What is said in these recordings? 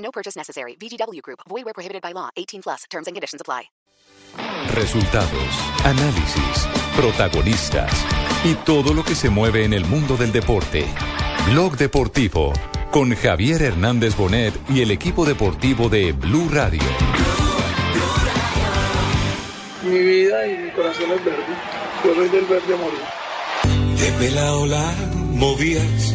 No purchase necessary. VGW Group. Void where prohibited by law. 18 plus. Terms and conditions apply. Resultados, análisis, protagonistas y todo lo que se mueve en el mundo del deporte. Blog Deportivo con Javier Hernández Bonet y el equipo deportivo de Blue Radio. Mi vida y mi corazón es verde. Yo soy del verde a morir. De pelao la movías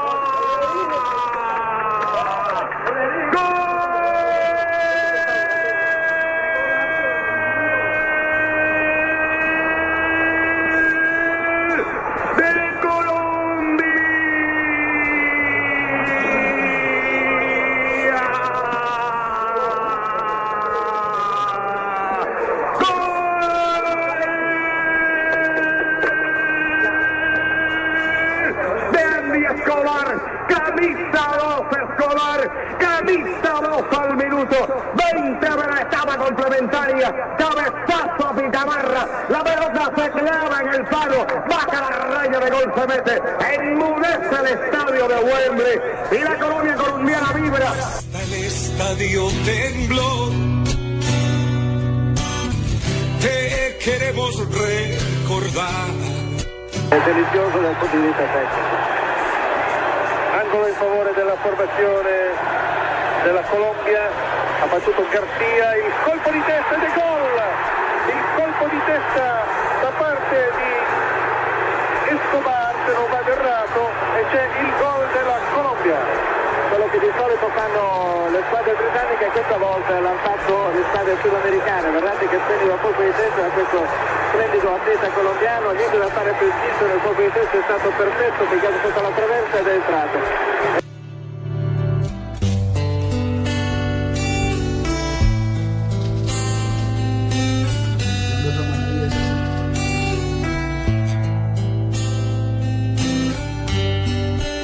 gol, se mete, enmudece el estadio de Wembley y la Colombia colombiana vibra. Hasta el estadio tembló. Te queremos recordar. È delizioso dal punto di vista tecnico. Angolo in favore della formazione della Colombia, ha battuto Garcia, il colpo di testa di gol, il colpo di testa da parte di se non vado errato, e c'è il gol della Colombia. Quello che di solito fanno le squadre britanniche questa volta l'hanno fatto le squadre sudamericane, Verratti che prendeva colpo di testa da questo splendido atleta colombiano, niente da fare per il colpo di testa è stato perfetto ha sotto la traversa ed è entrato.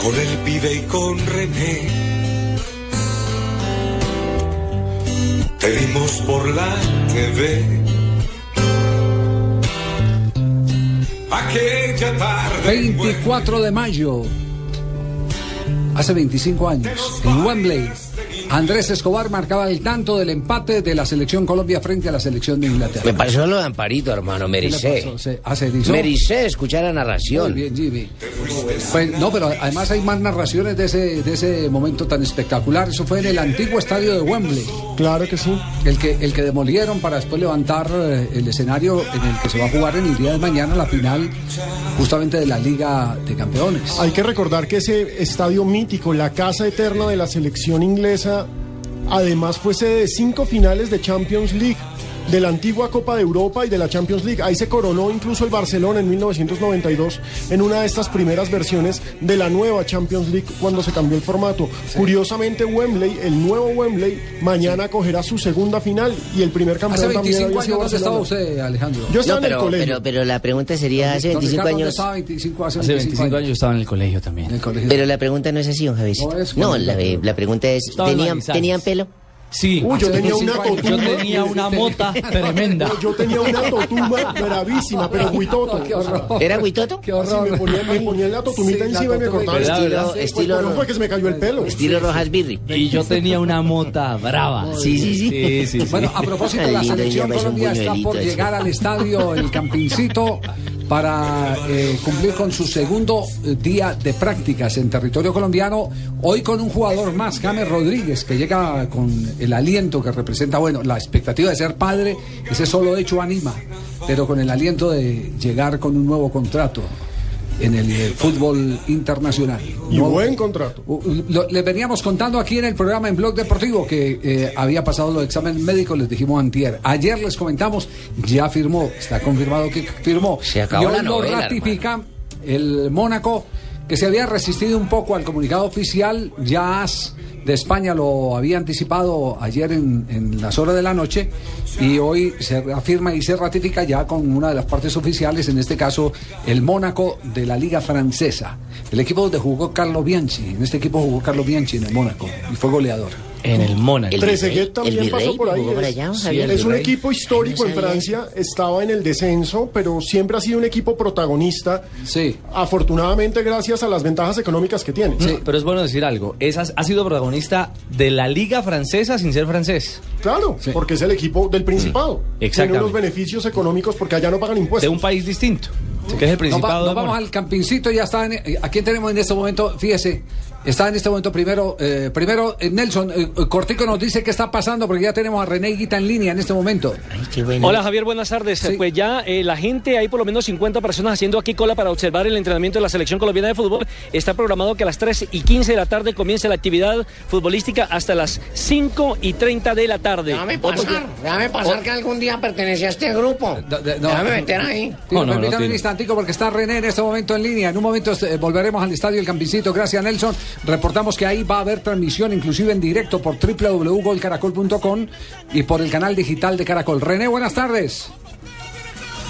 Con el pibe y con René. Te vimos por la TV. Aquella tarde. 24 de mayo, hace 25 años, en Wembley, Andrés Escobar marcaba el tanto del empate de la selección Colombia frente a la selección de Inglaterra. Me pasó lo de Amparito, hermano, ¿Qué le mericé. Se- ah, se. Mericé escuchar la Muy narración. bien, Jimmy. Pues, no, pero además hay más narraciones de ese, de ese momento tan espectacular. Eso fue en el antiguo estadio de Wembley. Claro que sí. El que, el que demolieron para después levantar eh, el escenario en el que se va a jugar en el día de mañana la final justamente de la Liga de Campeones. Hay que recordar que ese estadio mítico, la casa eterna de la selección inglesa, además fue sede de cinco finales de Champions League, de la antigua Copa de Europa y de la Champions League. Ahí se coronó incluso el Barcelona en 1992 en una de estas primeras versiones de la nueva Champions League cuando se cambió el formato. Curiosamente, Wembley, el nuevo Wembley, mañana acogerá su segunda final y el primer campeón Hace también 25 había años, sido ¿dónde estaba usted, Alejandro? Yo estaba No, en el pero, colegio. pero, pero la pregunta sería, hace Don 25 Ricardo, ¿dónde años... estaba 25, hace, Hace 25 años yo estaba en el colegio también. En el colegio. Pero la pregunta no es así, don Javicito. No es No, la, la pregunta es, ¿tenían. ¿tenían pelo? Sí. Uy, yo tenía una 25 años. totuma. Yo tenía una mota tremenda. Yo tenía una totuma bravísima, pero huitoto. ¿Era Huitoto? Qué horror. me ponía, me ponía la totumita Sí, la encima y me cortaba el ¿Verdad, estilo. Estilo- Pues, no fue que se me cayó el pelo. Estilo Rojas Birri. Y yo tenía una mota brava. Sí, sí, sí. Sí, sí, sí. Bueno, a propósito, la selección Colombia está por llegar al estadio El Campincito para eh, cumplir con su segundo eh, día de prácticas en territorio colombiano. Hoy con un jugador más, James Rodríguez, que llega con el aliento que representa, bueno, la expectativa de ser padre, ese solo hecho anima, pero con el aliento de llegar con un nuevo contrato. En el eh, fútbol internacional. Y No- buen contrato. Lo- les veníamos contando aquí en el programa en Blog Deportivo que eh, había pasado los exámenes médicos, les dijimos antier. Ayer les comentamos, ya firmó, está confirmado que firmó. Se acabó y hoy la lo ratifica el Mónaco, que se había resistido un poco al comunicado oficial, ya de España lo había anticipado ayer en, en las horas de la noche y hoy se afirma y se ratifica ya con una de las partes oficiales, en este caso el Mónaco de la Liga Francesa. El equipo donde jugó Carlos Bianchi, en este equipo jugó Carlos Bianchi en el Mónaco y fue goleador. En el Mónaco. El Trezeguet también el pasó por ahí. Es, allá, sí, es un equipo histórico Ay, en no. Francia, estaba en el descenso, pero siempre ha sido un equipo protagonista. Sí. Afortunadamente, gracias a las ventajas económicas que tiene. Sí, pero es bueno decir algo. Es, ha sido protagonista de la liga francesa sin ser francés. Claro, porque es el equipo del Principado. Tiene Mm. Exactamente. unos beneficios económicos porque allá no pagan De impuestos. un país distinto. Que es el Nos, va- Principado nos de vamos al campincito, ya está. En, eh, ¿A quién tenemos en este momento? Fíjese, está en este momento primero. eh, primero, eh, Nelson, eh, Cortico nos dice qué está pasando porque ya tenemos a René Guita en línea en este momento. Ay, qué bueno. Hola Javier, buenas tardes. Sí. Pues ya eh, la gente, hay por lo menos 50 personas haciendo aquí cola para observar el entrenamiento de la selección colombiana de fútbol. Está programado que a las 3 y 15 de la tarde comience la actividad futbolística hasta las 5 y 30 de la tarde. Déjame pasar, déjame pasar que algún día pertenece a este grupo. No, de- no. Déjame meter ahí. Sí, No, no, permítame un instantico porque está René en este momento en línea. En un momento eh, volveremos al estadio El Campincito. Gracias, Nelson. Reportamos que ahí va a haber transmisión, inclusive en directo por www.golcaracol.com y por el canal digital de Caracol. René, buenas tardes.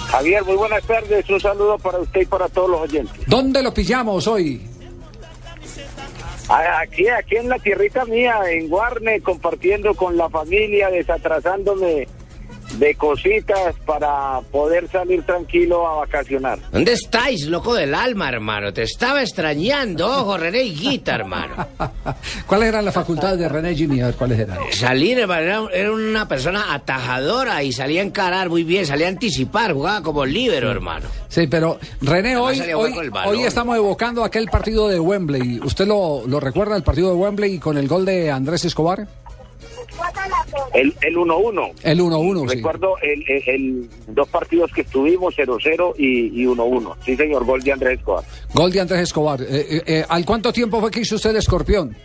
Javier, muy buenas tardes. Un saludo para usted y para todos los oyentes. ¿Dónde lo pillamos hoy? Aquí, aquí en la tierrita mía, en Guarne, compartiendo con la familia, desatrasándome de cositas para poder salir tranquilo a vacacionar. ¿Dónde estáis, loco del alma, hermano? Te estaba extrañando, ojo, René Guita, hermano. ¿Cuáles eran las facultades de René Jimmy? A ver, ¿cuáles eran? Salir, hermano, era, era una persona atajadora y salía a encarar muy bien, salía a anticipar, jugaba como líbero, hermano. Sí, pero René, Además hoy, hoy, hoy estamos evocando aquel partido de Wembley. ¿Usted lo, lo recuerda, el partido de Wembley con el gol de Andrés Escobar? El el 1-1. El 1-1, sí. Recuerdo el, el- el dos partidos que estuvimos, 0-0 y, y 1-1. Sí, señor, gol de Andrés Escobar. Gol de Andrés Escobar. Eh, eh, eh, ¿Al cuánto tiempo fue que hizo usted de escorpión?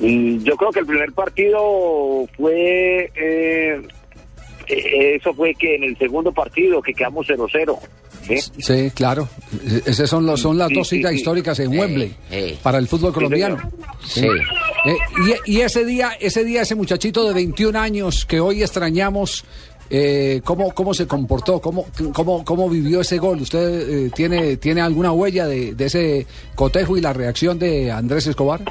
Y yo creo que el primer partido fue... eh, eh, eso fue que en el segundo partido que quedamos 0-0. ¿sí? Sí, claro. Esas son, los, son las Sí, dos citas sí. históricas en Wembley para el fútbol colombiano. Sí. Eh, y, y ese día, ese día, ese muchachito de 21 años que hoy extrañamos, eh, ¿cómo, ¿cómo se comportó? ¿Cómo, cómo, cómo vivió ese gol? ¿Usted eh, tiene, tiene alguna huella de, de ese cotejo y la reacción de Andrés Escobar?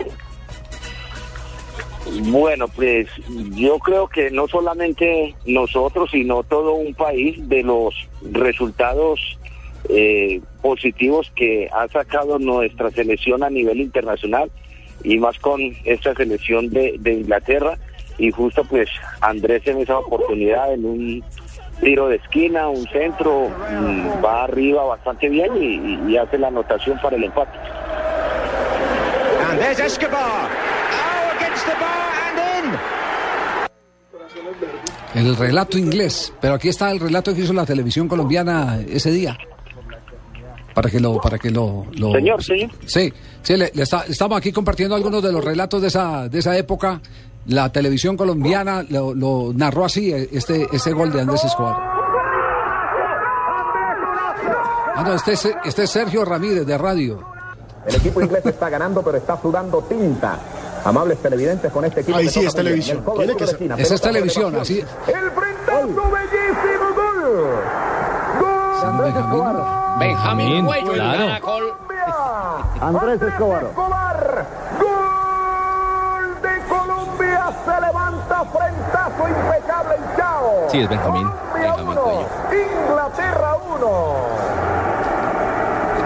Bueno, pues yo creo que no solamente nosotros, sino todo un país de los resultados eh, positivos que ha sacado nuestra selección a nivel internacional y más con esta selección de, Inglaterra y justo pues Andrés en esa oportunidad en un tiro de esquina, un centro, mm, va arriba bastante bien y, y hace la anotación para el empate. And there's Escobar. Oh, against the bar and in. El relato inglés, pero aquí está el relato que hizo la televisión colombiana ese día. Para que lo, para que lo, lo- Señor, señor. Sí, sí, le, le está- estamos aquí compartiendo algunos de los relatos de esa, de esa época. La televisión colombiana lo, lo narró así, eh, este, este gol de Andrés Escobar. Ah, no, este es, este es Sergio Ramírez de radio. El equipo inglés está ganando, pero está sudando tinta. Amables televidentes con este equipo. Ahí sí es televisión. Tiene que ser. esquina. Esa es televisión, así. El frentazo, bellísimo gol. Gol. Benjamín. Benjamín, Cuello, el claro. caracol. Andrés Escobar. Gol de Colombia. Se levanta frentazo impecable el Chao. Sí, es Benjamín. Colombia Benjamín uno, Cuello. Inglaterra 1.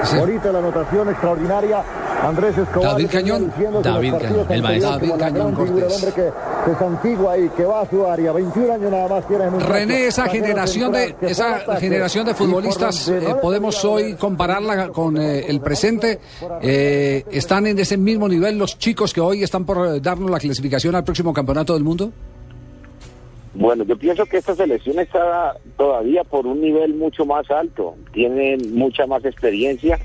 Sí. Ahorita la anotación extraordinaria. Andrés Escobar. David Cañón. David Cañón, el maestro. David Cañón Cortés. que se santigua y que va a su área. 21 años nada más tiene. René, esa generación de esa generación de futbolistas eh, podemos hoy compararla con eh, el presente. Eh, ¿Están en ese mismo nivel los chicos que hoy están por eh, darnos la clasificación al próximo campeonato del mundo? Bueno, yo pienso que esta selección está todavía por un nivel mucho más alto, tienen mucha más experiencia,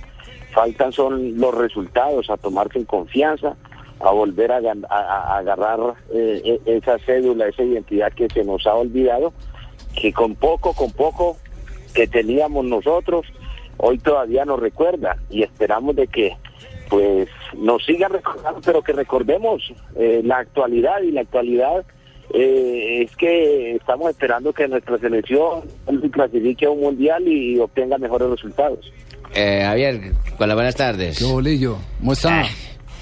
faltan son los resultados, a tomarse en confianza, a volver a, agarrar eh, e- esa cédula, esa identidad que se nos ha olvidado, que con poco, con poco que teníamos nosotros, hoy todavía nos recuerda y esperamos de que pues nos sigan recordando, pero que recordemos eh, la actualidad y la actualidad eh, es que estamos esperando que nuestra selección se clasifique a un mundial y obtenga mejores resultados. Eh, Javier, hola, buenas tardes. ¿Qué bolillo? ¿Cómo está?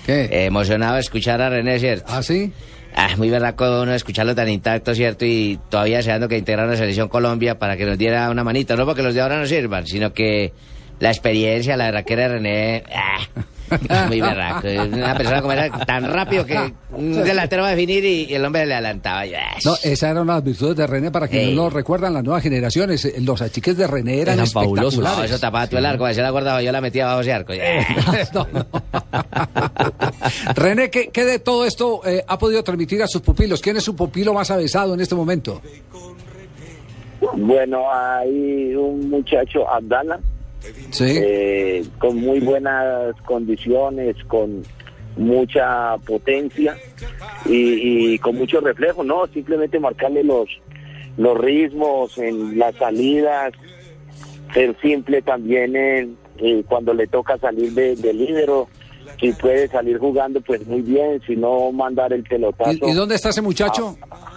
¿Qué? Eh, emocionado de escuchar a René, ¿cierto? ¿Ah, sí? Ah, muy verdad uno escucharlo tan intacto, ¿cierto? Y todavía deseando que integrara la selección Colombia para que nos diera una manita. No porque los de ahora no sirvan, sino que la experiencia, la verdad que era René... ah, muy berraco. Una persona como era tan rápido que un delantero va a definir y, y el hombre le adelantaba. No, esas eran las virtudes de René para que Ey. no lo recuerdan las nuevas generaciones. Eh, Los achiques de René eran, Eran fabulosos. espectaculares. No, eso tapaba tú el arco, se la guardaba, yo la metía bajo ese arco. No, no. René, ¿qué, qué de todo esto eh, ha podido transmitir a sus pupilos? ¿Quién es su pupilo más avesado en este momento? Bueno, hay un muchacho, Abdala, Sí. eh, con muy buenas condiciones, con mucha potencia y, y con mucho reflejo, ¿no? Simplemente marcarle los, los ritmos en las salidas, ser simple también en, eh, cuando le toca salir de, de lídero. Si puede salir jugando, pues muy bien, si no, mandar el pelotazo. ¿Y, y dónde está ese muchacho? Ah,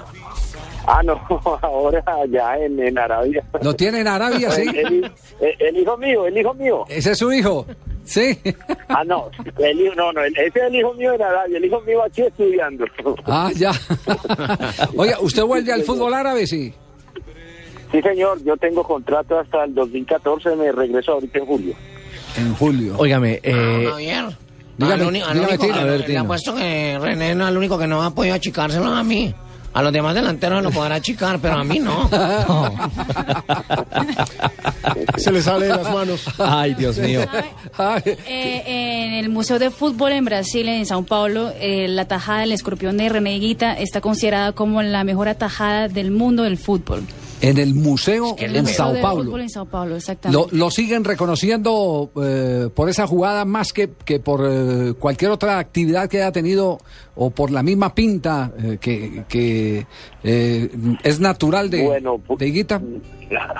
no, ahora ya en, en Arabia. Lo tiene en Arabia, sí. El, el- el hijo mío, el hijo mío. Ese es su hijo. Sí. Ah, no, el hijo, no, no, ese es el hijo mío en Arabia, el hijo mío aquí estudiando. Ah, ya. Oiga, ¿usted vuelve al fútbol árabe, sí? Sí, señor, yo tengo contrato hasta el 2014, me regreso ahorita en julio. En julio. Óigame, eh, Javier. dígame, al uni- al dígame, único- Tino. al- A ver, le apuesto que René no es el único que no ha podido achicárselo a mí. A los demás delanteros lo podrá achicar, pero a mí no. Se le sale de las manos. Ay, Dios mío. Eh, en el Museo de Fútbol en Brasil, en Sao Paulo, eh, la tajada del escorpión de René Higuita está considerada como la mejor atajada del mundo del fútbol. En el museo El en Museo Sao Paulo. Fútbol en Sao Paulo, exactamente. Lo, lo siguen reconociendo eh, por esa jugada más que, que por eh, cualquier otra actividad que haya tenido o por la misma pinta eh, que, que eh, es natural de, Bueno, de Higuita.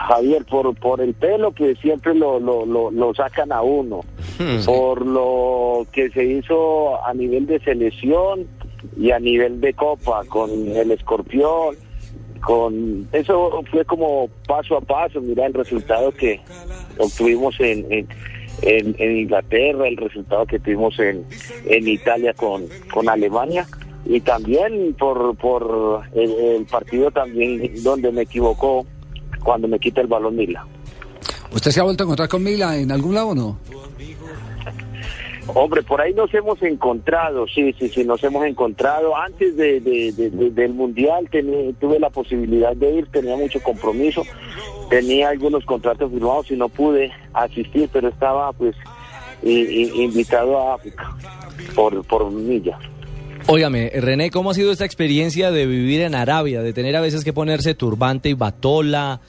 Javier, por, por el pelo que siempre lo, lo, lo, lo sacan a uno, por lo que se hizo a nivel de selección y a nivel de copa con el escorpión, con eso fue como paso a paso, mira el resultado que obtuvimos en, en, en- en Inglaterra, el resultado que tuvimos en, en Italia con, con Alemania y también por, por el, partido también donde me equivocó cuando me quita el balón Mila. ¿Usted se ha vuelto a encontrar con Mila en algún lado o no? Hombre, por ahí nos hemos encontrado, sí, sí, sí, nos hemos encontrado. Antes de, de- de- de- del Mundial tení- tuve la posibilidad de ir, tenía mucho compromiso, tenía algunos contratos firmados y no pude asistir, pero estaba pues invitado a África por, por Milla. Óigame, René, ¿cómo ha sido esta experiencia de vivir en Arabia, de tener a veces que ponerse turbante y batola?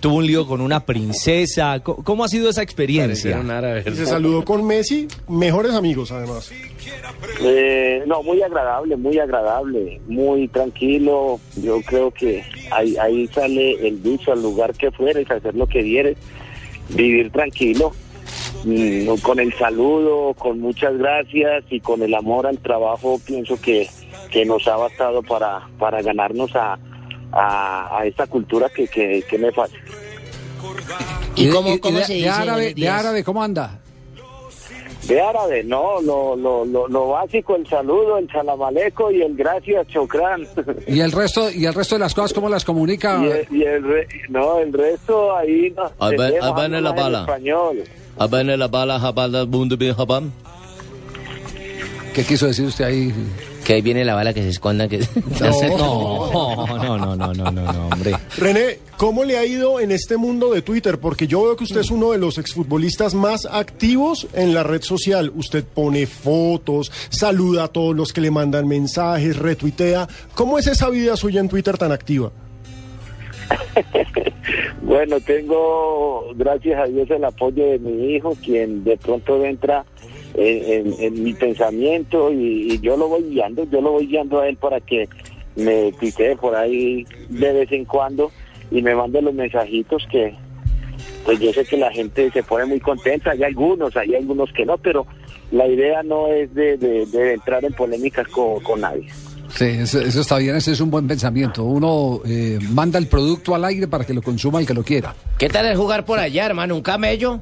Tuvo un lío con una princesa. ¿Cómo, cómo ha sido esa experiencia? Se saludó con Messi, mejores amigos además. Eh, no, muy agradable, muy agradable, muy tranquilo. Yo creo que ahí, ahí sale el dicho, al lugar que fueres, hacer lo que vieres, vivir tranquilo, mm, con el saludo, con muchas gracias y con el amor al trabajo, pienso que, que nos ha bastado para, para ganarnos a, a, a esta cultura que, que, que me falta. ¿Y, ¿Y de- cómo- cómo de, se de dice, árabe, de árabe cómo anda? De árabe, no, lo, lo, lo, lo básico, el saludo, el salamaleco y el gracias, chocrán. ¿Y el resto y el resto de las cosas cómo las comunica? Y el, y el re- no, el resto ahí no. Va en algo la bala. español. Habane la bala, jabala, bundu, bin, jabam. ¿Qué quiso decir usted ahí? Que ahí viene la bala que se esconda. Que... No, no, no, no, no, no, no, hombre. René, ¿cómo le ha ido en este mundo de Twitter? Porque yo veo que usted es uno de los exfutbolistas más activos en la red social. Usted pone fotos, saluda a todos los que le mandan mensajes, retuitea. ¿Cómo es esa vida suya en Twitter tan activa? Bueno, tengo, gracias a Dios, el apoyo de mi hijo, quien de pronto entra en, en- en mi pensamiento y, y yo lo voy guiando, yo lo voy guiando a él para que me tuitee por ahí de vez en cuando y me mande los mensajitos que, pues yo sé que la gente se pone muy contenta, hay algunos, hay algunos que no, pero la idea no es de, de- de entrar en polémicas con, con nadie. Sí, eso, eso está bien, ese es un buen pensamiento. Uno eh, manda el producto al aire para que lo consuma el que lo quiera. ¿Qué tal es jugar por allá, hermano? ¿Un camello?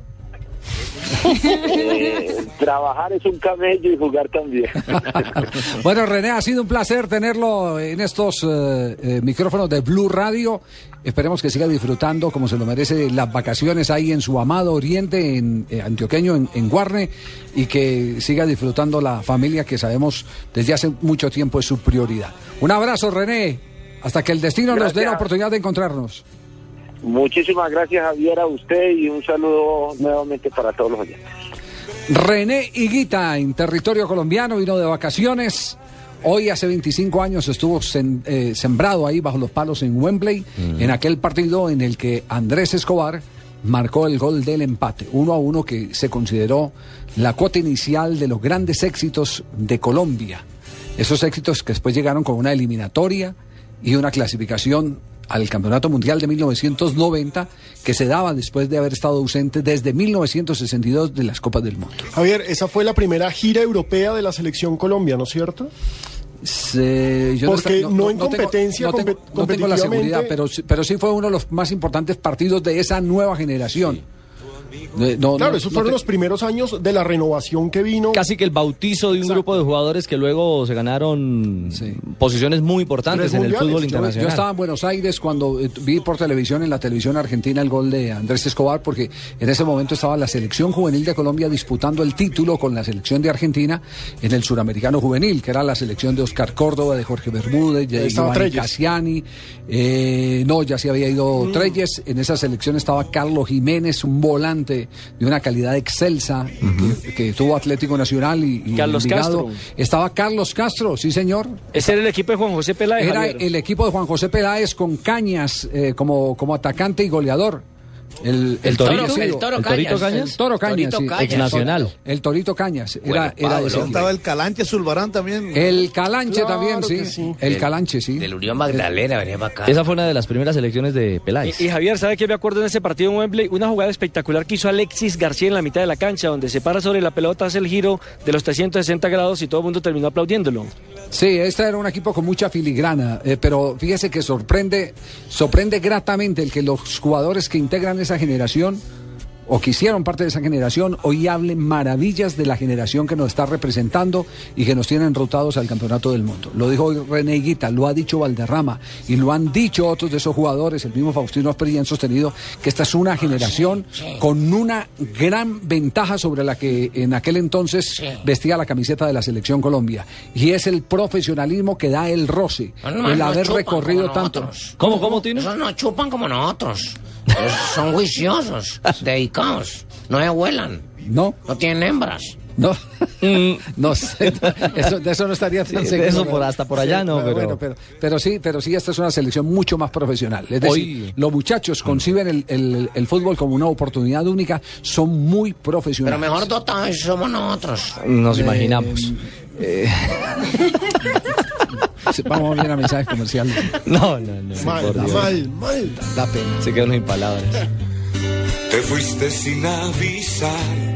Eh, trabajar es un camello y jugar también. Bueno, René, ha sido un placer tenerlo en estos eh, eh, micrófonos de Blue Radio. Esperemos que siga disfrutando como se lo merece las vacaciones ahí en su amado Oriente, en Antioqueño, en, en Guarne, y que siga disfrutando la familia que sabemos desde hace mucho tiempo es su prioridad. Un abrazo, René. Hasta que el destino nos dé la oportunidad de encontrarnos. Muchísimas gracias Javier a usted y un saludo nuevamente para todos los oyentes. René Higuita en territorio colombiano, vino de vacaciones. Hoy hace 25 años estuvo eh, sembrado ahí bajo los palos en Wembley, en aquel partido en el que Andrés Escobar marcó el gol del empate, uno a uno que se consideró la cuota inicial de los grandes éxitos de Colombia. Esos éxitos que después llegaron con una eliminatoria y una clasificación al Campeonato Mundial de 1990 que se daba después de haber estado ausente desde 1962 de las Copas del Mundo. Javier, esa fue la primera gira europea de la selección Colombia, ¿no es cierto? Se- yo Porque esta- no en competencia, no tengo, compet- no tengo la seguridad, pero, sí- pero sí fue uno de los más importantes partidos de esa nueva generación. No- claro, no- esos no fueron te- los primeros años de la renovación que vino. Casi que el bautizo de un grupo de jugadores que luego se ganaron posiciones muy importantes en el fútbol internacional. Yo, estaba en Buenos Aires cuando eh, vi por televisión, en la televisión argentina, el gol de Andrés Escobar, porque en ese momento estaba la selección juvenil de Colombia disputando el título con la selección de Argentina en el suramericano juvenil, que era la selección de Oscar Córdoba, de Jorge Bermúdez, de Trelles. Cassiani. eh, no, ya se había ido Mm. Treyes. En esa selección estaba Carlos Jiménez, un volante de una calidad excelsa que, que tuvo Atlético Nacional y, y Carlos. Castro. Estaba Carlos Castro, sí señor. Ese era el equipo de Juan José Peláez. Era Javier. el equipo de Juan José Peláez con Cañas eh, como, como atacante y goleador. El, El Torito, el Toro ¿El Torito Cañas? Cañas? El Toro Cañas, Torito sí. Cañas. Exnacional. El Torito Cañas. Era, de. Estaba el Calanche Zulbarán también. El Calanche Claro también, sí. El Calanche, sí. Del Unión Magdalena, venía para acá. Esa fue una de las primeras elecciones de Peláez. Y, y Javier, ¿sabe qué me acuerdo en ese partido en Wembley? Una jugada espectacular que hizo Alexis García en la mitad de la cancha, donde se para sobre la pelota, hace el giro de los 360 grados y todo el mundo terminó aplaudiéndolo. Sí, este era un equipo con mucha filigrana, eh, pero fíjese que sorprende, sorprende gratamente el que los jugadores que integran esa generación o que hicieron parte de esa generación hoy hablen maravillas de la generación que nos está representando y que nos tienen rotados al campeonato del mundo. Lo dijo hoy René Higuita, lo ha dicho Valderrama y lo han dicho otros de esos jugadores, el mismo Faustino Asprey han sostenido que esta es una generación con una gran ventaja sobre la que en aquel entonces vestía la camiseta de la selección Colombia y es el profesionalismo que da el roce, No, el haber recorrido tanto. ¿Cómo, cómo, Tino? Esos no chupan como nosotros. Son juiciosos, dedicados. No se vuelan. No. No tienen hembras. No, no sé, eso, de eso no estaría tan Sí, seguro. eso por- hasta por allá no, pero- bueno, pero, pero sí, pero sí, esta es una selección mucho más profesional. Es decir, Hoy- los muchachos conciben el, el- el fútbol como una oportunidad única, son muy profesionales. Pero mejor dotados somos nosotros. Nos Eh, imaginamos. Eh, sí, Vamos bien a mensajes comerciales. No, no, no. Mal, Dios. mal, mal. Da pena. Se quedan sin palabras. Te fuiste sin avisar.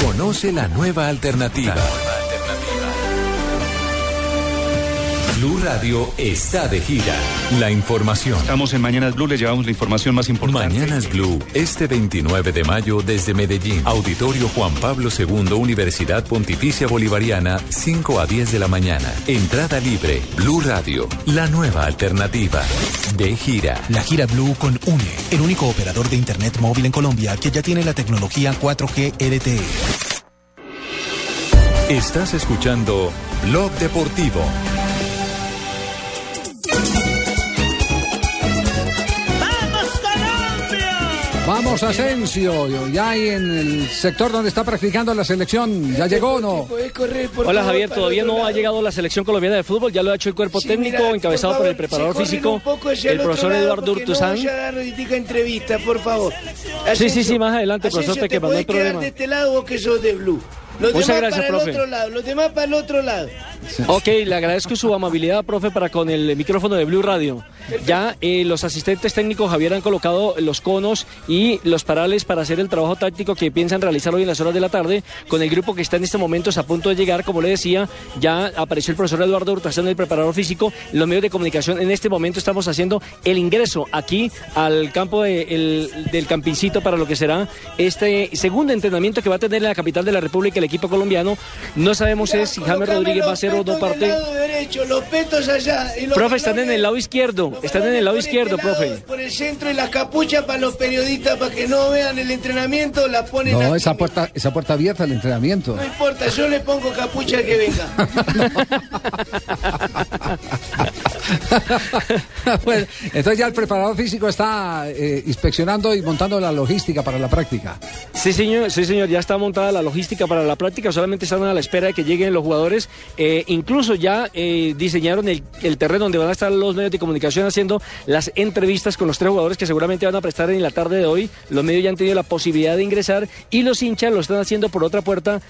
Conoce la nueva alternativa. Blue Radio está de gira. La información. Estamos en Mañanas Blue, le llevamos la información más importante. Mañanas Blue, este 29 de mayo desde Medellín. Auditorio Juan Pablo II, Universidad Pontificia Bolivariana, 5 a 10 de la mañana. Entrada libre. Blue Radio, la nueva alternativa. De gira. La gira Blue con UNE, el único operador de Internet móvil en Colombia que ya tiene la tecnología 4G LTE. Estás escuchando Blog Deportivo. Vamos Asensio, ya hay en el sector donde está practicando la selección, ¿ya llegó o no? Hola Javier, todavía no ha llegado la selección colombiana de fútbol, ya lo ha hecho el cuerpo técnico encabezado por, el preparador físico, el profesor Eduardo Urtuzán. No vaya a dar entrevista, por favor. Sí, sí, sí, más adelante, profesor Asensio, Peque, ¿te hay podés quedar problema. de este lado o que sos de Blue? Los Muchas demás gracias, para profe. el otro lado, los demás para el otro lado. Ok, le agradezco su amabilidad, profe, para con el micrófono de Blue Radio. Ya eh, los asistentes técnicos Javier han colocado los conos y los parales para hacer el trabajo táctico que piensan realizar hoy en las horas de la tarde con el grupo que está en este momento a punto de llegar. Como le decía, ya apareció el profesor Eduardo Hurtazán, el preparador físico. Los medios de comunicación en este momento estamos haciendo el ingreso aquí al campo de- el- del Campincito para lo que será este segundo entrenamiento que va a tener en la capital de la República el equipo colombiano. No sabemos es si James Rodríguez va a ser o no parte. derecho, los petos allá. Y los Profe, están en el lado izquierdo. Están en el lado este izquierdo, lado, profe. Por el centro y las capuchas para los periodistas para que no vean el entrenamiento, la ponen No, esa puerta, esa puerta abierta al entrenamiento. No importa, yo le pongo capucha al que venga. bueno, entonces ya el preparador físico está eh, inspeccionando y montando la logística para la práctica. Sí, señor, sí, señor, ya está montada la logística para la práctica, solamente están a la espera de que lleguen los jugadores. Eh, incluso ya eh, diseñaron el, el terreno donde van a estar los medios de comunicación haciendo las entrevistas con los tres jugadores que seguramente van a prestar en la tarde de hoy. Los medios ya han tenido la posibilidad de ingresar y los hinchas lo están haciendo por otra puerta.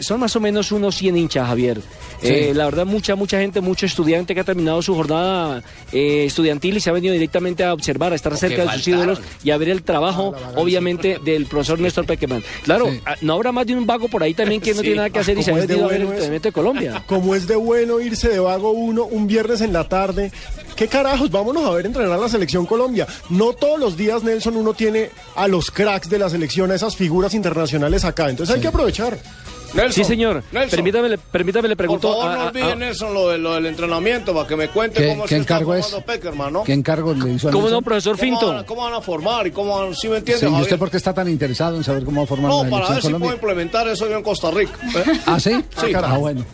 Son más o menos unos 100 hinchas, Javier. Sí. la verdad, mucha, mucha gente, mucho estudiante que ha terminado su jornada eh, estudiantil y se ha venido directamente a observar, a estar cerca de sus ídolos y a ver el trabajo, obviamente, del profesor Néstor Pequeman. Claro, ah, no habrá más de un vago por ahí también que no Sí. tiene nada que hacer y se ha de venido a ver el bueno entrenamiento de Colombia. Como es de bueno irse de vago uno un viernes en la tarde. ¿Qué carajos? Vámonos a ver entrenar a la selección Colombia. No todos los días, Nelson, uno tiene a los cracks de la selección, a esas figuras internacionales acá. Entonces hay que aprovechar. Sí, señor. Permítame, le- permítame, le pregunto. Por favor, a- no a- olviden a- eso, lo, de- lo del entrenamiento, para que me cuente ¿Qué, cómo qué se está es? Peckerman, ¿no? ¿Qué encargo le hizo a ¿Cómo Nelson? no, profesor ¿Cómo Finto? van, ¿Cómo van a formar? ¿Y cómo van- ¿Sí me Sí, entiende, ¿Y usted por qué está tan interesado en saber cómo va a formar No, la para ver si puedo implementar eso yo en Costa Rica. ¿eh? ¿Ah, sí? Sí. Ah, bueno.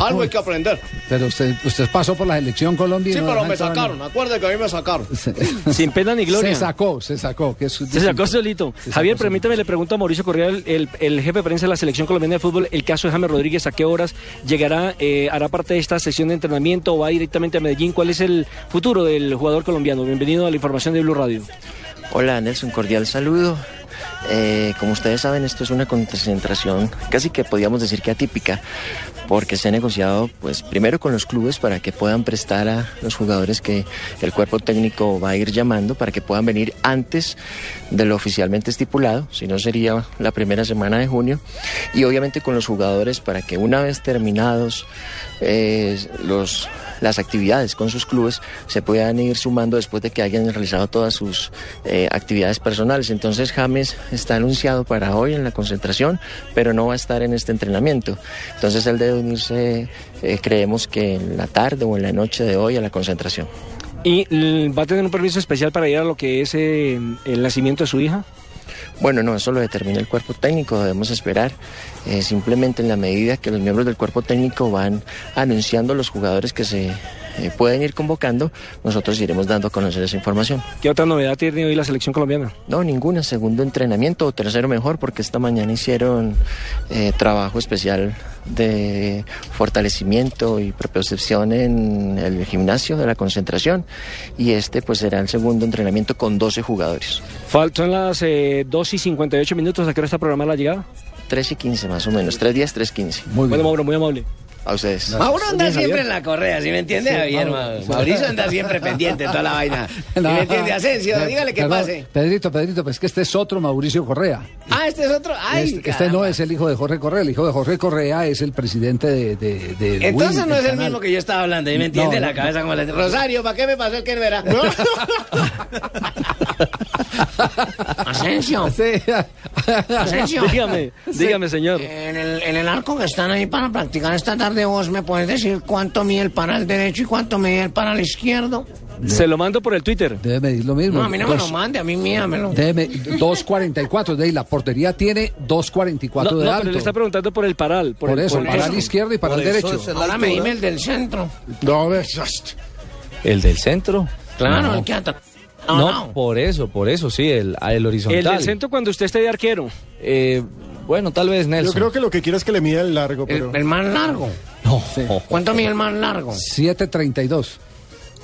Algo hay que aprender. Pero usted, usted pasó por la selección Colombia Sí, no pero me sacaron. Acuerde que a mí me sacaron. Sin pena ni gloria. Se sacó, se sacó. Que es Se sacó solito. Javier, permítame, le pregunto a Mauricio Correa, el, el- el jefe de prensa de la selección colombiana de fútbol, el caso de James Rodríguez, ¿a qué horas llegará? eh, ¿Hará parte de esta sesión de entrenamiento o va directamente a Medellín? ¿Cuál es el futuro del jugador colombiano? Bienvenido a la información de Blue Radio. Hola Nelson, cordial saludo. Eh, como ustedes saben, esto es una concentración casi que podríamos decir que atípica, porque se ha negociado, pues, primero con los clubes para que puedan prestar a los jugadores que el cuerpo técnico va a ir llamando, para que puedan venir antes de lo oficialmente estipulado, si no sería la primera semana de junio, y obviamente con los jugadores para que una vez terminados eh, los las actividades con sus clubes se puedan ir sumando después de que hayan realizado todas sus eh, actividades personales. Entonces James está anunciado para hoy en la concentración, pero no va a estar en este entrenamiento. Entonces él debe unirse, eh, creemos que en la tarde o en la noche de hoy a la concentración. ¿Y va a tener un permiso especial para ir a lo que es eh, el nacimiento de su hija? Bueno, no, eso lo determina el cuerpo técnico, debemos esperar. eh, simplemente en la medida que los miembros del cuerpo técnico van anunciando los jugadores que se eh, pueden ir convocando, nosotros iremos dando a conocer esa información. ¿Qué otra novedad tiene hoy la selección colombiana? No, ninguna. Segundo entrenamiento o tercero mejor, porque esta mañana hicieron eh, trabajo especial de fortalecimiento y propiocepción en el gimnasio de la concentración y este pues será el segundo entrenamiento con 12 jugadores. Faltan las eh, 2 y 58 minutos. ¿A qué hora está programada la llegada? 3 y 15 más o menos, 3 días, 3 15. Muy Bueno, Mauro, muy amable. A ustedes. Mauro anda siempre en la correa, ¿sí me entiende, Sí, Javier? Mauro. Ma- Mauricio anda siempre pendiente de toda la vaina. ¿Sí No. me entiende, Asensio? Dígale que perdón, pase. Pedrito, Pedrito, pues que este es otro Mauricio Correa. Ah, este es otro. Ay, este, este no es el hijo de Jorge Correa, el hijo de Jorge Correa es el presidente de... de, de Entonces Win, no es el canal. mismo que yo estaba hablando, ¿sí me entiende? No, la no, cabeza como la... Rosario, ¿para qué me pasó el que no era? Asensio. Sí. Asensio. Dígame, dígame, señor. En el, en el arco que están ahí para practicar esta tarde, vos me puedes decir cuánto mide el para al derecho y cuánto mide el para al izquierdo. Se lo mando por el Twitter. Debe medir lo mismo. No, a mí no me lo mande, a mí míamelo. debe me- 2.44, de ahí la portería tiene 2.44 No, de no, alto. pero le está preguntando por el paral. Por eso, el para el izquierdo y para el derecho. Ahora me dime el del centro. No, ves. ¿El del centro? Claro, No. el que atrás. No, no. por eso, por eso, sí, el, el horizontal. El del centro cuando usted esté de arquero. Eh, bueno, tal vez Nelson. Yo creo que lo que quiere es que le mida el largo, pero... El, el más largo. No. ¿Cuánto mide el más largo? 7.32.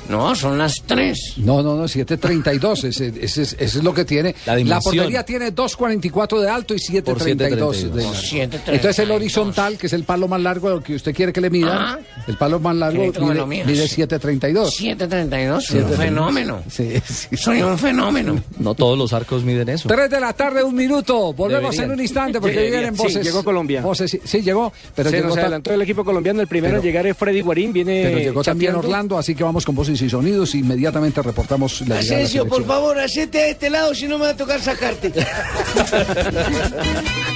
No, son las tres. No, no, no, 7.32, ese, ese, es- ese es lo que tiene. La La, portería tiene 2.44 de alto y 7.32 de 7.32. largo. 7.32. Entonces el horizontal, que es el palo más largo que usted quiere que le mida, Ah. el palo más largo mide, mide 7.32. 732, soy un fenómeno. Sí, sí. Soy un fenómeno. No todos los arcos miden eso. 3 de la tarde, un minuto. Volvemos Deberían. en un instante porque Deberían. vienen Sí, voces. llegó Colombia. voces, sí, sí, llegó, pero Se llegó, nos adelantó el equipo colombiano. El primero Pero- en llegar es Freddy Guarín. Viene pero llegó también chateando. Orlando, así que vamos con voces y sonidos. Inmediatamente reportamos la Asensio, por favor, hacete a este lado, si no me va a tocar sacarte.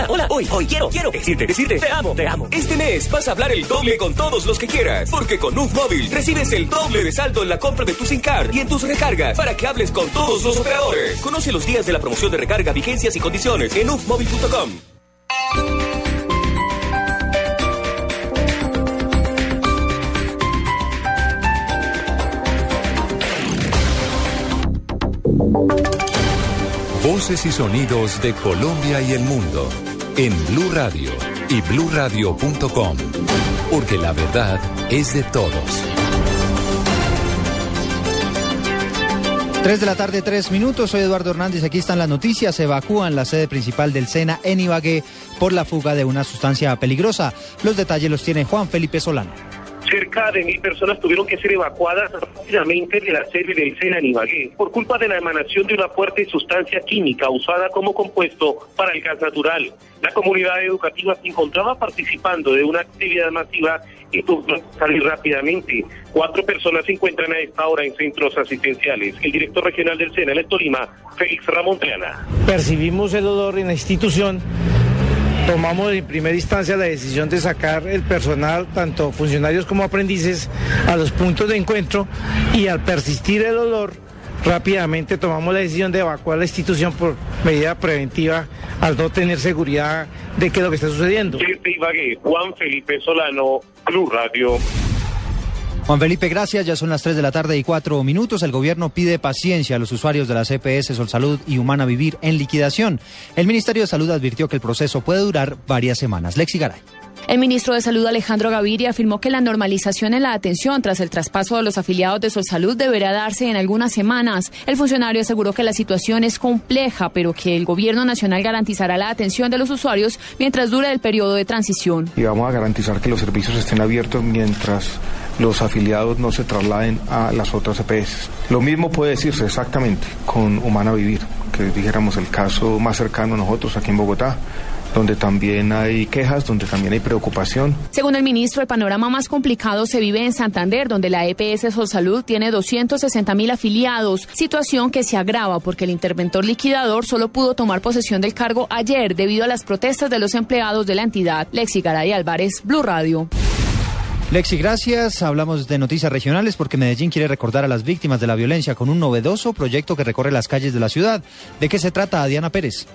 hola, hoy, hoy quiero, quiero decirte, decirte, te amo, te amo. Este mes vas a hablar el doble con todos los que quieras, porque con UF Móvil recibes el doble de saldo en la compra de tu SIM card y en tus recargas para que hables con todos los operadores. Conoce los días de la promoción de recarga, vigencias y condiciones en ufmóvil.com. Voces y sonidos de Colombia y el mundo en Blue Radio y bluradio.com, porque la verdad es de todos. 3 de la tarde, 3 minutos. Soy Eduardo Hernández. Aquí están las noticias. Evacúan la sede principal del SENA en Ibagué por la fuga de una sustancia peligrosa. Los detalles los tiene Juan Felipe Solano. Cerca de mil personas tuvieron que ser evacuadas rápidamente de la sede del SENA en por culpa de la emanación de una fuerte sustancia química usada como compuesto para el gas natural. La comunidad educativa se encontraba participando de una actividad masiva y tuvo que salir rápidamente. Cuatro personas se encuentran a esta hora en centros asistenciales. El director regional del SENA en Tolima, Félix Ramón Triana. percibimos el olor en la institución, tomamos en primera instancia la decisión de sacar el personal, tanto funcionarios como aprendices, a los puntos de encuentro y al persistir el olor, rápidamente tomamos la decisión de evacuar la institución por medida preventiva al no tener seguridad de qué es lo que está sucediendo. Juan Felipe Solano, Radio. Juan Felipe, gracias. Ya son las 3 de la tarde y 4 minutos. El gobierno pide paciencia a los usuarios de las EPS Sol Salud y Humana Vivir en liquidación. El Ministerio de Salud advirtió que el proceso puede durar varias semanas. Lexi Garay. El ministro de Salud Alejandro Gaviria afirmó que la normalización en la atención tras el traspaso de los afiliados de Sol Salud deberá darse en algunas semanas. El funcionario aseguró que la situación es compleja, pero que el gobierno nacional garantizará la atención de los usuarios mientras dure el periodo de transición. y vamos a garantizar que los servicios estén abiertos mientras los afiliados no se trasladen a las otras EPS. Lo mismo puede decirse exactamente con Humana Vivir, que dijéramos el caso más cercano a nosotros aquí en Bogotá, donde también hay quejas, donde también hay preocupación. Según el ministro, el panorama más complicado se vive en Santander, donde la EPS Sol Salud tiene 260 mil afiliados, situación que se agrava porque el interventor liquidador solo pudo tomar posesión del cargo ayer debido a las protestas de los empleados de la entidad. Lexi Garay Álvarez, Blue Radio. Lexi, gracias. Hablamos de noticias regionales porque Medellín quiere recordar a las víctimas de la violencia con un novedoso proyecto que recorre las calles de la ciudad. ¿De qué se trata, Diana Pérez?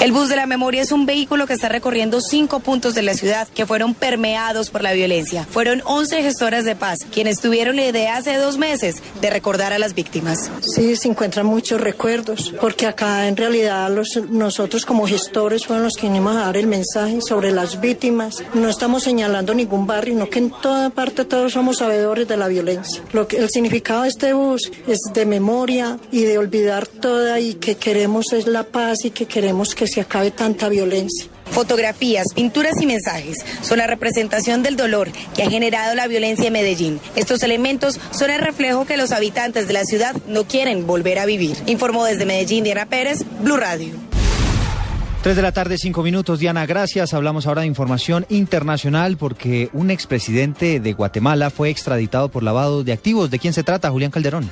El bus de la memoria es un vehículo que está recorriendo cinco puntos de la ciudad que fueron permeados por la violencia. Fueron 11 gestoras de paz quienes tuvieron la idea hace dos meses de recordar a las víctimas. Sí, se encuentran muchos recuerdos, porque acá en realidad los, nosotros como gestores fueron los que vinimos a dar el mensaje sobre las víctimas. No estamos señalando ningún barrio, sino que en toda parte todos somos sabedores de la violencia. Lo que, el significado de este bus es de memoria y de olvidar toda y que queremos es la paz y que queremos que se acabe tanta violencia. Fotografías, pinturas y mensajes son la representación del dolor que ha generado la violencia en Medellín. Estos elementos son el reflejo que los habitantes de la ciudad no quieren volver a vivir. Informó desde Medellín Diana Pérez, Blue Radio. 3 de la tarde, 5 minutos. Diana, gracias. Hablamos ahora de información internacional porque un expresidente de Guatemala fue extraditado por lavado de activos. ¿De quién se trata, Julián Calderón?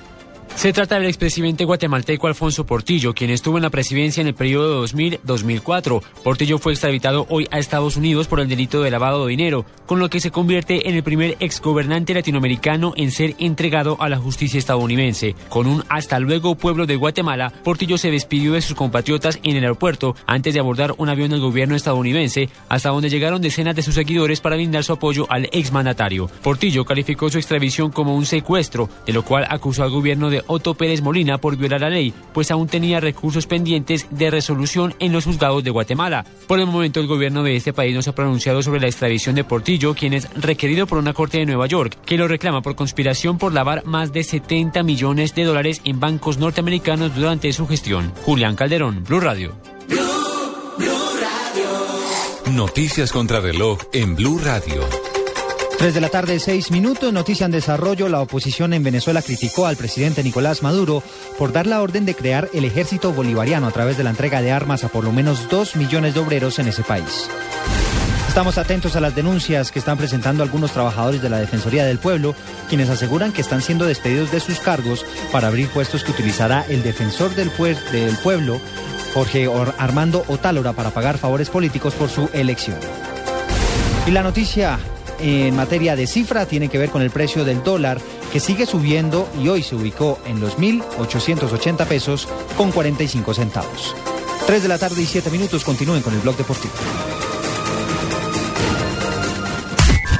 Se trata del expresidente guatemalteco Alfonso Portillo, quien estuvo en la presidencia en el periodo 2000-2004. Portillo fue extraditado hoy a Estados Unidos por el delito de lavado de dinero, con lo que se convierte en el primer exgobernante latinoamericano en ser entregado a la justicia estadounidense. Con un hasta luego pueblo de Guatemala, Portillo se despidió de sus compatriotas en el aeropuerto antes de abordar un avión del gobierno estadounidense, hasta donde llegaron decenas de sus seguidores para brindar su apoyo al exmandatario. Portillo calificó su extradición como un secuestro, de lo cual acusó al gobierno de Otto Pérez Molina por violar la ley, pues aún tenía recursos pendientes de resolución en los juzgados de Guatemala. Por el momento, el gobierno de este país no se ha pronunciado sobre la extradición de Portillo, quien es requerido por una corte de Nueva York, que lo reclama por conspiración por lavar más de 70 millones de dólares en bancos norteamericanos durante su gestión. Julián Calderón, Blue Radio. Noticias contra reloj en Blue Radio. 3 de la tarde, 6 minutos. Noticia en desarrollo. La oposición en Venezuela criticó al presidente Nicolás Maduro por dar la orden de crear el ejército bolivariano a través de la entrega de armas a por lo menos 2 millones de obreros en ese país. Estamos atentos a las denuncias que están presentando algunos trabajadores de la Defensoría del Pueblo, quienes aseguran que están siendo despedidos de sus cargos para abrir puestos que utilizará el defensor del, del pueblo, Jorge Armando Otálora, para pagar favores políticos por su elección. Y la noticia en materia de cifra tiene que ver con el precio del dólar que sigue subiendo y hoy se ubicó en los 1.880 pesos con 45 centavos. 3 de la tarde y 7 minutos continúen con el blog deportivo.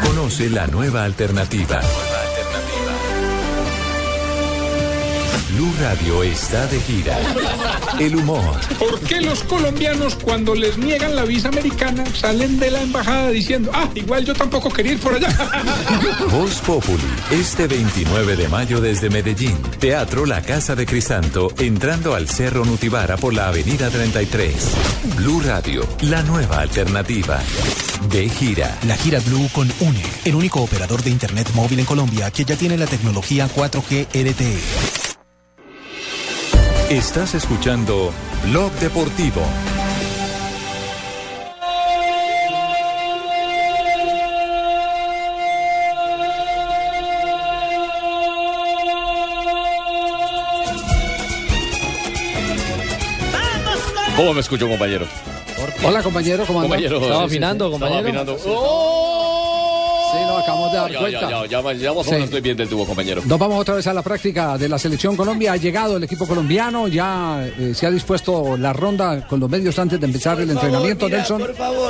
Conoce la nueva alternativa. Blue Radio está de gira. El humor. ¿Por qué los colombianos cuando les niegan la visa americana salen de la embajada diciendo, ah, igual yo tampoco quería ir por allá? Voz Populi, este 29 de mayo desde Medellín. Teatro La Casa de Crisanto, entrando al Cerro Nutibara por la Avenida 33. Blue Radio, la nueva alternativa. De gira. La gira Blue con UNE, el único operador de Internet móvil en Colombia que ya tiene la tecnología 4G LTE. Estás escuchando Blog Deportivo. ¿Cómo me escucho, compañero? Hola, compañero, ¿cómo anda? Compañero, Estaba sí, sí, afinando, sí. compañero. Estaba afinando. Sí, nos acabamos de dar Ya, cuenta. ya, ya, ya, ya, ya, Sí. no estoy bien del tubo, compañero. Nos vamos otra vez a la práctica de la selección Colombia. Ha llegado el equipo colombiano, ya eh, se ha dispuesto la ronda con los medios antes de empezar el entrenamiento, Nelson.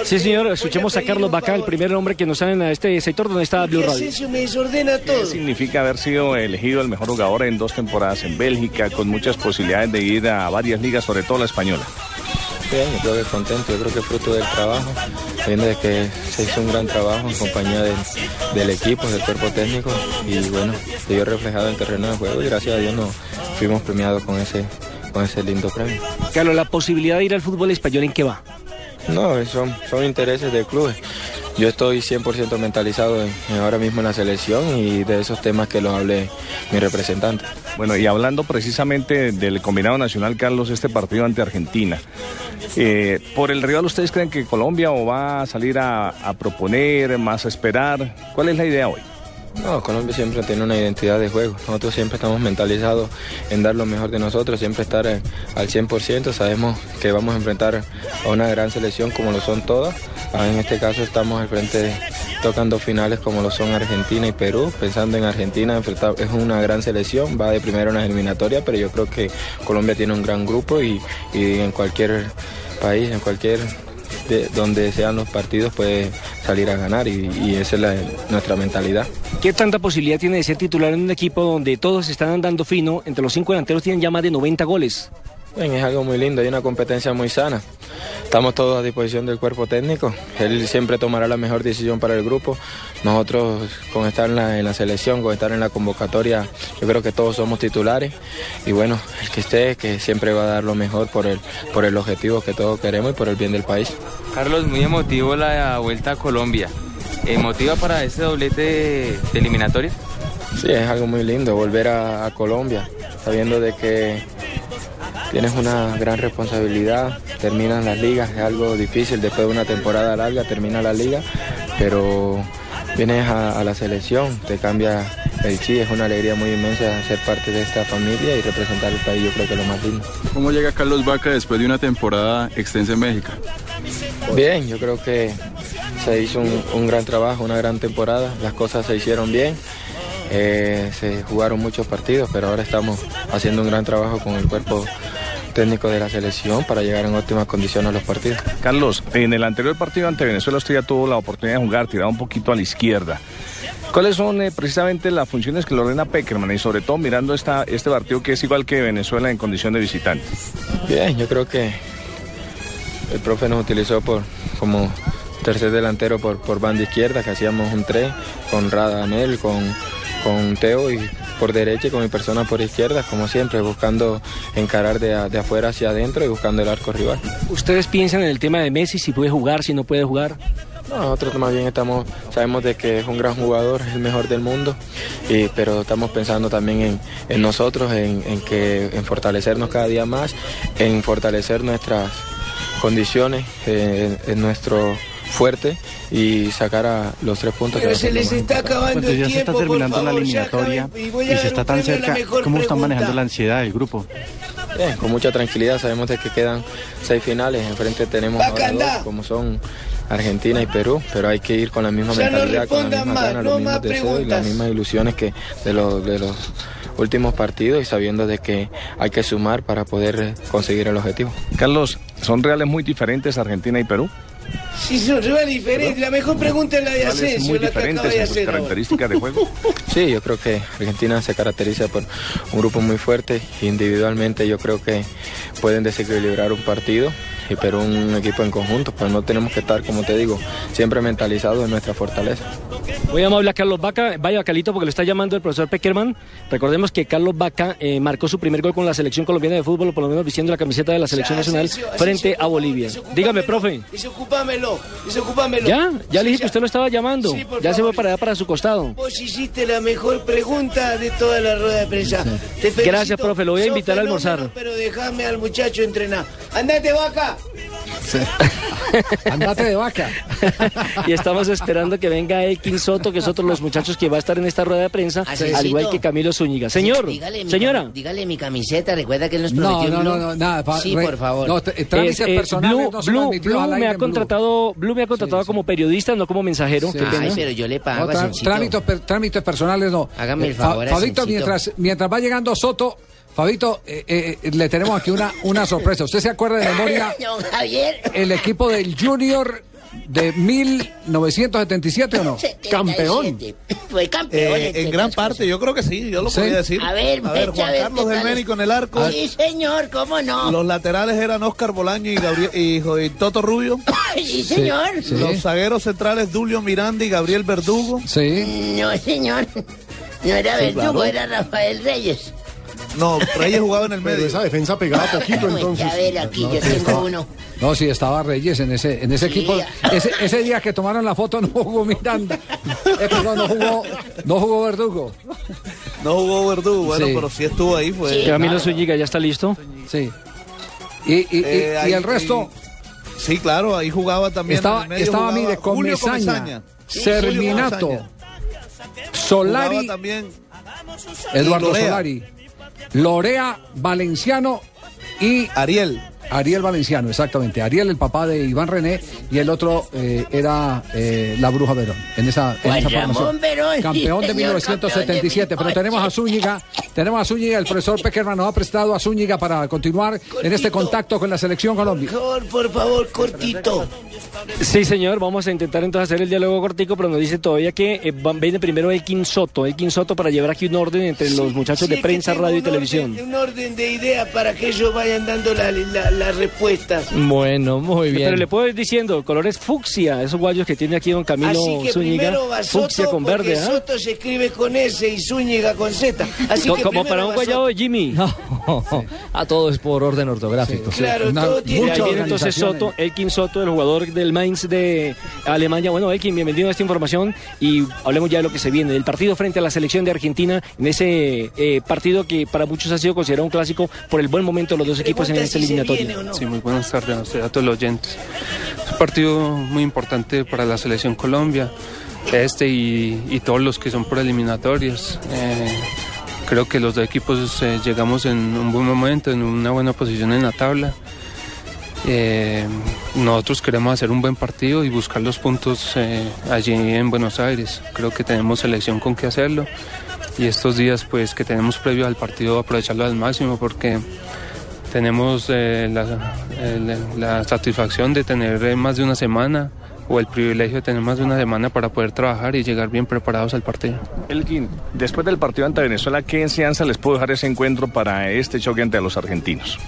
Sí, señor, escuchemos a Carlos Bacá, el primer hombre que nos sale en este sector donde está Blue Radio. me desordena ¿Qué significa haber sido elegido el mejor jugador en dos temporadas en Bélgica, con muchas posibilidades de ir a varias ligas, sobre todo la española? Bien, yo creo que contento, yo creo que es fruto del trabajo, viendo de que se hizo un gran trabajo en compañía del, del equipo, del cuerpo técnico y bueno, se vio reflejado en terreno de juego y gracias a Dios nos fuimos premiados con ese, con ese lindo premio. Carlos, la posibilidad de ir al fútbol español, ¿en qué va? No, son, son intereses del club. Yo estoy 100% mentalizado en- en ahora mismo en la selección y de esos temas que los hable mi representante. Bueno, y hablando precisamente del combinado nacional, Carlos, este partido ante Argentina. eh, ¿Por el rival ustedes creen que Colombia va a salir a proponer, más a esperar? ¿Cuál es la idea hoy? No, Colombia siempre tiene una identidad de juego. Nosotros siempre estamos mentalizados en dar lo mejor de nosotros, siempre estar eh, al 100%. Sabemos que vamos a enfrentar a una gran selección como lo son todas. Ah, En este caso estamos al frente de, tocan dos finales como lo son Argentina y Perú. Pensando en Argentina, es una gran selección, va de primero en la eliminatoria, pero yo creo que Colombia tiene un gran grupo y, y en cualquier país, en cualquier de- donde sean los partidos puede salir a ganar y, y esa es la- nuestra mentalidad. ¿Qué tanta posibilidad tiene de ser titular en un equipo donde todos están andando fino? Entre los cinco delanteros tienen ya más de 90 goles. Bien, es algo muy lindo, hay una competencia muy sana. Estamos todos a disposición del cuerpo técnico. Él siempre tomará la mejor decisión para el grupo. Nosotros, con estar en la, en la selección, con estar en la convocatoria, yo creo que todos somos titulares. Y bueno, el que esté, que siempre va a dar lo mejor por el, por el objetivo que todos queremos y por el bien del país. Carlos, muy emotivo la vuelta a Colombia. ¿Emotiva para ese doblete de eliminatoria? Sí, es algo muy lindo volver a, a Colombia, sabiendo de que tienes una gran responsabilidad, terminan las ligas, es algo difícil después de una temporada larga, termina la liga, pero vienes a, a la selección, te cambia el chi, es una alegría muy inmensa ser parte de esta familia y representar el país, yo creo que es lo más lindo. ¿Cómo llega Carlos Vaca después de una temporada extensa en México? Bien, yo creo que se hizo un, un gran trabajo, una gran temporada, las cosas se hicieron bien, eh, se jugaron muchos partidos, pero ahora estamos haciendo un gran trabajo con el cuerpo técnico de la selección para llegar en óptimas condiciones a los partidos. Carlos, en el anterior partido ante Venezuela usted ya tuvo la oportunidad de jugar, tirado un poquito a la izquierda. ¿Cuáles son eh, precisamente las funciones que le ordena Peckerman y sobre todo mirando esta, este partido que es igual que Venezuela en condición de visitante? Bien, yo creo que el profe nos utilizó por como tercer delantero por, por banda izquierda, que hacíamos un 3 con Radamel, con, con Teo y por derecha y con mi persona por izquierda, como siempre, buscando encarar de, de afuera hacia adentro y buscando el arco rival. ¿Ustedes piensan en el tema de Messi, si puede jugar, si no puede jugar? No, nosotros más bien estamos, sabemos de que es un gran jugador, es el mejor del mundo, y, pero estamos pensando también en, en nosotros, en, en que, en fortalecernos cada día más, en fortalecer nuestras condiciones, eh, en, en nuestro fuerte y sacar a los tres puntos. que Pero se les está acabando Cuando el ya se está terminando la favor, eliminatoria y se está tan cerca, ¿cómo están manejando la ansiedad del grupo? Bien, con mucha tranquilidad, sabemos de que quedan seis finales, enfrente tenemos ahora dos, como son Argentina y Perú, pero hay que ir con la misma Ya no mentalidad, con la misma más, gana, no los mismos deseos y las mismas ilusiones que de los, de los últimos partidos y sabiendo de que hay que sumar para poder conseguir el objetivo. Carlos, ¿son reales muy diferentes Argentina y Perú? Sí, son re diferentes. La mejor pregunta es la de Asensio, muy la que acaba de hacer características de juego. Sí, yo creo que Argentina se caracteriza por un grupo muy fuerte. Individualmente yo creo que pueden desequilibrar un partido, y pero un equipo en conjunto, pues no tenemos que estar, como te digo, siempre mentalizados en nuestra fortaleza. Voy a hablar a Carlos Vaca, vaya Calito porque lo está llamando el profesor Peckerman. Recordemos que Carlos Vaca eh, marcó su primer gol con la selección colombiana de fútbol, o por lo menos vistiendo la camiseta de la selección nacional frente a Bolivia. Dígame, profe. Desocúpamelo, desocúpamelo. ¿Ya? Ya le Sí, dije que usted lo estaba llamando. Sí, por ya se fue para allá, para su costado. Vos hiciste la mejor pregunta de toda la rueda de prensa. Te felicito. Gracias, profe, lo voy a invitar a almorzar. Pero déjame al muchacho entrenar. ¡Andate, vaca! Andate de vaca. y estamos esperando que venga Elkin Soto, que es otro de los muchachos que va a estar en esta rueda de prensa, al igual que Camilo Zúñiga. Señor, Dígale señora. dígale mi camiseta, recuerda que él nos No, prometió no, no, blog. no, nada. pa- Sí, re- por favor. No, trámites Es, eh, personales Blue, no Blue- Blue aire me ha Blue. Contratado, Blue me ha contratado como periodista, no como mensajero. Sí, qué sí. pena. Ay, pero yo le pago, No, tra- Asensito. trámites, per- trámites personales no. Hágame el Eh, Fa- favor, Fabito, mientras, mientras va llegando Soto, Fabito, eh, eh, le tenemos aquí una, una sorpresa. ¿Usted se acuerda de memoria Don Javier. el equipo del Junior de 1977 o no? 77. Fue campeón. Eh, en gran parte, yo creo que sí, yo lo Sí. podía decir. A ver, a ver a Juan ver Carlos qué del tal Ménico en el arco. Sí, señor, ¿cómo no? Los laterales eran Oscar Bolaño y, Gabriel, y, Toto Rubio. Sí, señor. Sí. Los zagueros centrales Dulio Miranda y Gabriel Verdugo. Sí. No, señor. No era Sí, Verdugo, claro. era Rafael Reyes. No, Reyes jugaba en el medio. esa defensa pegaba poquito Pues, a ver, aquí yo sí, tengo estaba- uno. No, sí, estaba Reyes en ese, en ese Sí. equipo. Ese, ese día que tomaron la foto no jugó Miranda. Eh, perdón, no jugó, no jugó Verdugo. No jugó Verdugo, bueno, Sí. pero sí estuvo ahí. Fue, Camilo Zúñiga ya está listo. Sí. Y, y- y- Eh, y ahí- el resto sí, claro, ahí jugaba también. estaba, en el medio estaba jugaba mire, con Julio Comesaña. Serminato. Solari, Jugaba también Eduardo Lorea. Solari, Lorea, Valenciano y Ariel. Ariel Valenciano, exactamente. Ariel, el papá de Iván René, y el otro eh, era eh, la Bruja Verón. En esa, en esa formación. Verón, sí, Campeón de señor, 1977. campeón Pero tenemos a Zúñiga, tenemos a Zúñiga, el profesor Peckerman nos ha prestado a Zúñiga para continuar en este contacto con la selección Colombia. Por favor, por favor, cortito. Sí, señor, vamos a intentar entonces hacer el diálogo cortico, pero nos dice todavía que eh, viene primero Elkin Soto, Elkin Soto para llevar aquí un orden entre los muchachos de prensa, radio y un orden- televisión. un orden de ideas para que ellos vayan dando la- la- las respuestas. Bueno, muy bien. Pero le puedo ir diciendo, colores fucsia, esos guayos que tiene aquí don Camilo Así que Zúñiga, primero va Soto, fucsia con porque verde, ¿ah? Soto se escribe con S y Zúñiga con Z. Así Co- que como para un guayabo de Jimmy. A todo es por orden ortográfico. Claro, Una- todo tiene ahí viene entonces Soto, Elkin Soto, el jugador del Mainz de Alemania. Bueno, Elkin, bienvenido a esta información y hablemos ya de lo que se viene, del partido frente a la selección de Argentina, en ese eh, partido que para muchos ha sido considerado un clásico por el buen momento de los dos equipos en esta eliminatoria. Sí, muy buenas tardes a usted, a todos los oyentes. Es un partido muy importante para la selección Colombia, este y, todos los que son por eliminatorias. Eh, creo que los dos equipos eh, llegamos en un buen momento, en una buena posición en la tabla. Eh, nosotros queremos hacer un buen partido y buscar los puntos allí en Buenos Aires. Creo que tenemos selección con qué hacerlo y estos días pues que tenemos previo al partido aprovecharlo al máximo porque tenemos eh, la, satisfacción de tener eh, más de una semana o el privilegio de tener más de una semana para poder trabajar y llegar bien preparados al partido. Elkin, después del partido ante Venezuela, ¿qué enseñanza les puede dejar ese encuentro para este choque ante los argentinos?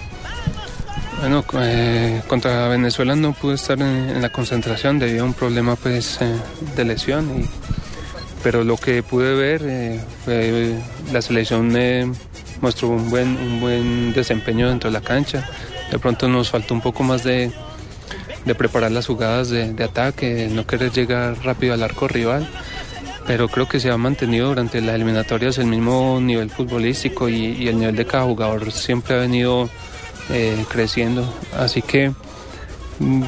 Bueno, eh, contra Venezuela no pude estar en, en la concentración debido a un problema pues de lesión, y- pero lo que pude ver fue la selección mostró un buen, un buen desempeño dentro de la cancha. De pronto nos faltó un poco más de, de preparar las jugadas de, ataque, no querer llegar rápido al arco rival. Pero creo que se ha mantenido durante las eliminatorias el mismo nivel futbolístico y, el nivel de cada jugador siempre ha venido eh, creciendo. Así que mm,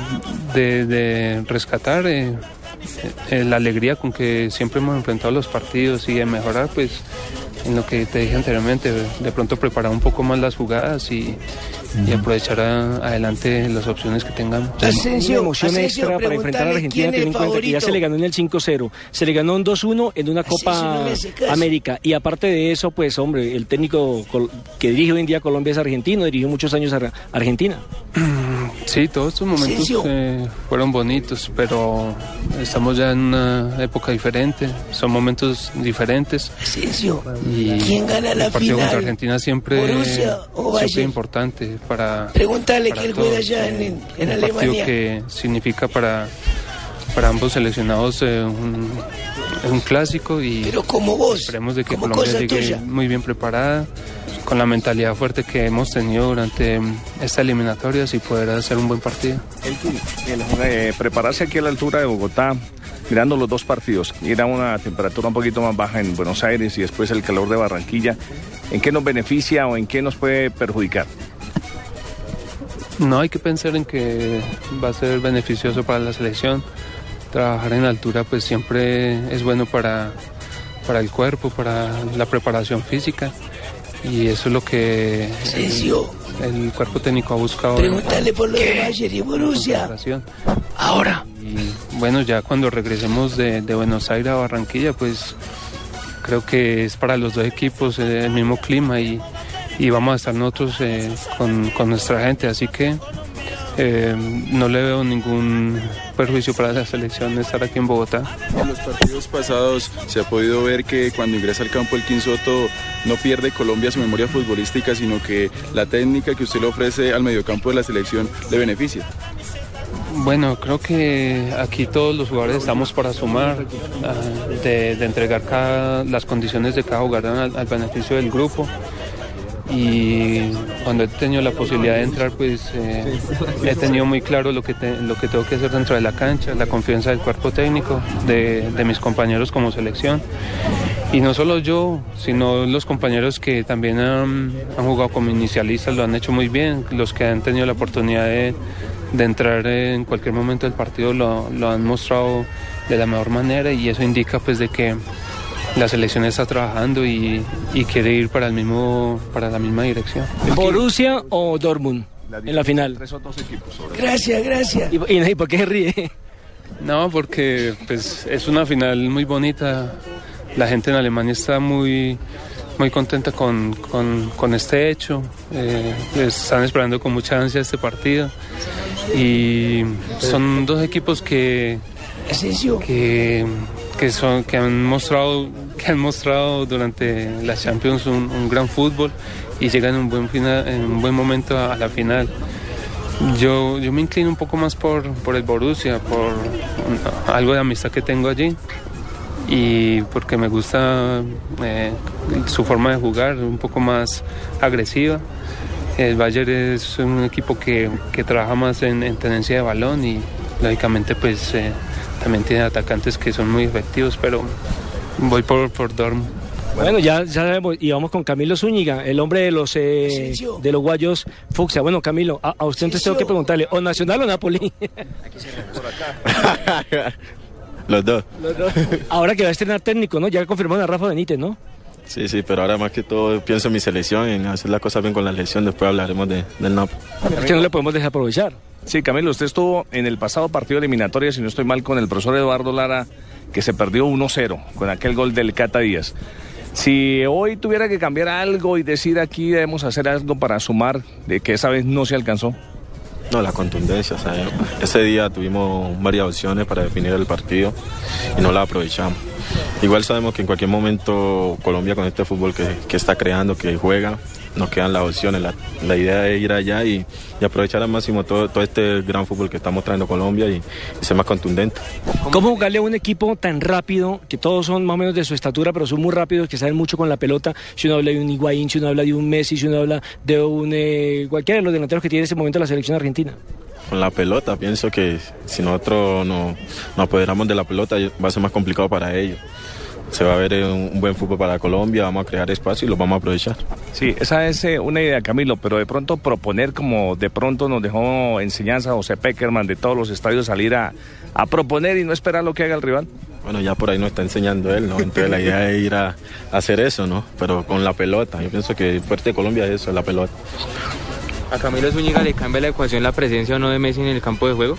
de, de rescatar eh, eh, la alegría con que siempre hemos enfrentado los partidos y de mejorar, pues en lo que te dije anteriormente, de pronto preparar un poco más las jugadas y, y aprovechar a- adelante las opciones que tengamos. Una emoción extra para enfrentar a Argentina, teniendo en cuenta que ya se le ganó en el 5-0, se le ganó un 2-1 en una Copa no. América. Y aparte de eso, pues hombre, el técnico que dirige hoy en día Colombia es argentino, dirigió muchos años a Ar- Argentina. Sí, todos estos momentos Asensio. eh, fueron bonitos, pero estamos ya en una época diferente, son momentos diferentes. Asensio, Y ¿quién gana la el partido final? contra Argentina siempre, ¿Borussia o siempre Bayern? importante para. Pregúntale para que él juega allá en, en, en un partido Alemania. que significa para, para ambos seleccionados eh, un, un clásico y Pero como vos, esperemos de que Colombia llegue tuya. muy bien preparada con la mentalidad fuerte que hemos tenido durante esta eliminatoria y poder hacer un buen partido. Elkin, el, eh, prepararse aquí a la altura de Bogotá, mirando los dos partidos, ir a una temperatura un poquito más baja en Buenos Aires y después el calor de Barranquilla, ¿en qué nos beneficia o en qué nos puede perjudicar? No hay que pensar en que va a ser beneficioso para la selección. Trabajar en altura pues siempre es bueno para, para el cuerpo, para la preparación física y eso es lo que el, cuerpo técnico ha buscado. Pregúntale por lo de Bayern y Borussia. Ahora. Y bueno, ya cuando regresemos de, de Buenos Aires a Barranquilla, pues creo que es para los dos equipos eh, el mismo clima y, y vamos a estar nosotros eh, con, con nuestra gente, así que eh, no le veo ningún perjuicio para la selección estar aquí en Bogotá. En los partidos pasados se ha podido ver que cuando ingresa al campo el Quinsoto no pierde Colombia su memoria futbolística, sino que la técnica que usted le ofrece al mediocampo de la selección le beneficia. Bueno, creo que aquí todos los jugadores estamos para sumar, ah, de, entregar cada- las condiciones de cada jugador al, beneficio del grupo. Y cuando he tenido la posibilidad de entrar, pues eh, he tenido muy claro lo que, lo que tengo que hacer dentro de la cancha, la confianza del cuerpo técnico, de, de mis compañeros como selección. Y no solo yo, sino los compañeros que también han, han jugado como inicialistas, lo han hecho muy bien, los que han tenido la oportunidad de, de entrar en cualquier momento del partido lo, lo han mostrado de la mejor manera y eso indica pues de que la selección está trabajando y, y quiere ir para el mismo para la misma dirección. ¿Borussia o Dortmund? en la final. Tres otros equipos. Gracias, gracias. ¿Y, y, y por qué se ríe? No, porque pues, es una final muy bonita. La gente en Alemania está muy, muy contenta con, con, con este hecho. Eh, están esperando con mucha ansia este partido. Y son dos equipos que, que, que, son, que, han, mostrado, que han mostrado durante la Champions un, un gran fútbol y llegan en un buen, final, en un buen momento a, a la final. Yo, yo me inclino un poco más por, por el Borussia, por algo de amistad que tengo allí y porque me gusta eh, su forma de jugar, un poco más agresiva. El Bayern es un equipo que, que trabaja más en, en tenencia de balón y lógicamente pues eh, también tiene atacantes que son muy efectivos, pero voy por, por Dortmund. Bueno, ya, ya sabemos, y vamos con Camilo Zúñiga, el hombre de los eh, de los guayos Fucsia. Bueno, Camilo, a, a usted entonces tengo que preguntarle, ¿o Nacional o Napoli? Los dos. Ahora que va a estrenar técnico, ¿no? Ya confirmaron a Rafa Benítez, ¿no? Sí, sí, pero ahora más que todo pienso en mi selección, en hacer las cosas bien con la selección. Después hablaremos de, del Napoli. Es que no le podemos desaprovechar. Sí, Camilo, usted estuvo en el pasado partido eliminatorio, si no estoy mal, con el profesor Eduardo Lara, que se perdió 1-0 con aquel gol del Cata Díaz. Si hoy tuviera que cambiar algo y decir aquí debemos hacer algo para sumar, de que esa vez no se alcanzó. No, la contundencia. o ese día tuvimos varias opciones para definir el partido y no la aprovechamos. Igual sabemos que en cualquier momento Colombia con este fútbol que, que está creando, que juega, nos quedan las opciones. La, la idea es ir allá y, y aprovechar al máximo todo, todo este gran fútbol que está mostrando Colombia y, y ser más contundente. ¿Cómo jugarle a un equipo tan rápido, que todos son más o menos de su estatura, pero son muy rápidos, que saben mucho con la pelota? Si uno habla de un Higuaín, si uno habla de un Messi, si uno habla de un eh, cualquiera de los delanteros que tiene en este momento la selección argentina. Con la pelota, pienso que si nosotros no, nos apoderamos de la pelota va a ser más complicado para ellos. Se va a ver un, un buen fútbol para Colombia, vamos a crear espacio y lo vamos a aprovechar. Sí, esa es eh, una idea, Camilo, pero de pronto proponer como de pronto nos dejó enseñanza José Peckerman de todos los estadios salir a, a proponer y no esperar lo que haga el rival. Bueno, ya por ahí nos está enseñando él, ¿no? Entonces la idea es ir a, a hacer eso, ¿no? Pero con la pelota. Yo pienso que el fuerte de Colombia es eso, la pelota. ¿A Camilo Zúñiga le cambia la ecuación la presencia o no de Messi en el campo de juego?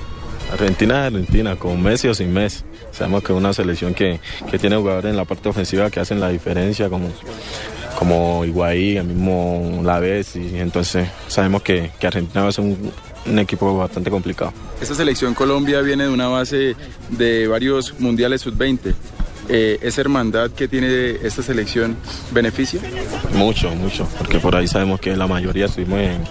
Argentina es Argentina, con Messi o sin Messi. Sabemos que es una selección que, que tiene jugadores en la parte ofensiva que hacen la diferencia, como, como Higuaín, el mismo Laves, y entonces sabemos que, que Argentina va a ser un, un equipo bastante complicado. Esta selección Colombia viene de una base de varios mundiales sub-20. Eh, ¿Esa hermandad que tiene esta selección beneficia? Mucho, mucho, porque por ahí sabemos que la mayoría estuvimos en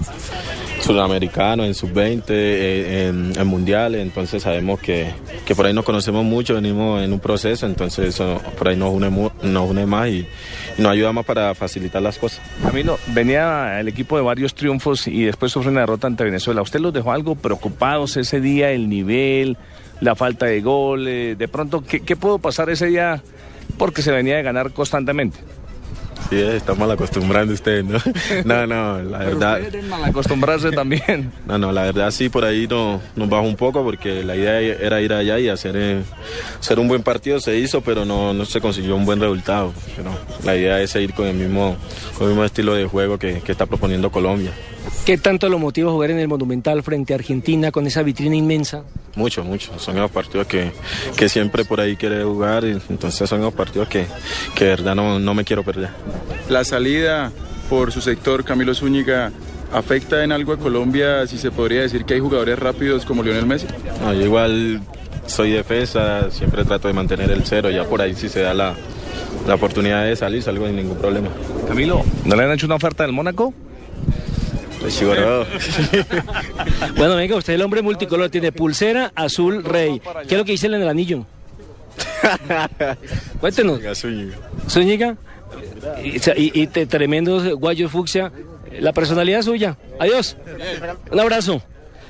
sudamericanos, en sub-20, eh, en, en mundiales, entonces sabemos que, que por ahí nos conocemos mucho, venimos en un proceso, entonces eso por ahí nos une, nos más y, nos ayuda más para facilitar las cosas. Camilo, venía el equipo de varios triunfos y después sufre una derrota ante Venezuela. ¿Usted los dejó algo preocupados ese día, el nivel, la falta de gol? eh, de pronto, ¿qué, qué pudo pasar ese día? Porque se venía de ganar constantemente. Sí, eh, está mal acostumbrando usted, ¿no? No, no, la verdad. mal acostumbrarse también. No, no, la verdad sí, por ahí no, nos bajó un poco porque la idea era ir allá y hacer, eh, hacer un buen partido, se hizo, pero no, no se consiguió un buen resultado. Pero la idea es seguir con el mismo, con el mismo estilo de juego que, que está proponiendo Colombia. ¿Qué tanto lo motiva jugar en el Monumental frente a Argentina con esa vitrina inmensa? Mucho, mucho. Son los partidos que, que siempre por ahí quiere jugar, y entonces son los partidos que, que de verdad no, no me quiero perder. La salida por su sector, Camilo Zúñiga, ¿afecta en algo a Colombia si se podría decir que hay jugadores rápidos como Lionel Messi? No, yo igual soy defensa, siempre trato de mantener el cero, ya por ahí si se da la, la oportunidad de salir, salgo sin ningún problema. Camilo, ¿no le han hecho una oferta del Mónaco? Pues. Bueno, venga, usted el hombre multicolor, tiene pulsera azul rey. ¿Qué es lo que dice en el anillo? Cuéntenos. Zúñiga. Y, y- y te- tremendos guayos fucsia. La personalidad suya. Adiós. Un abrazo.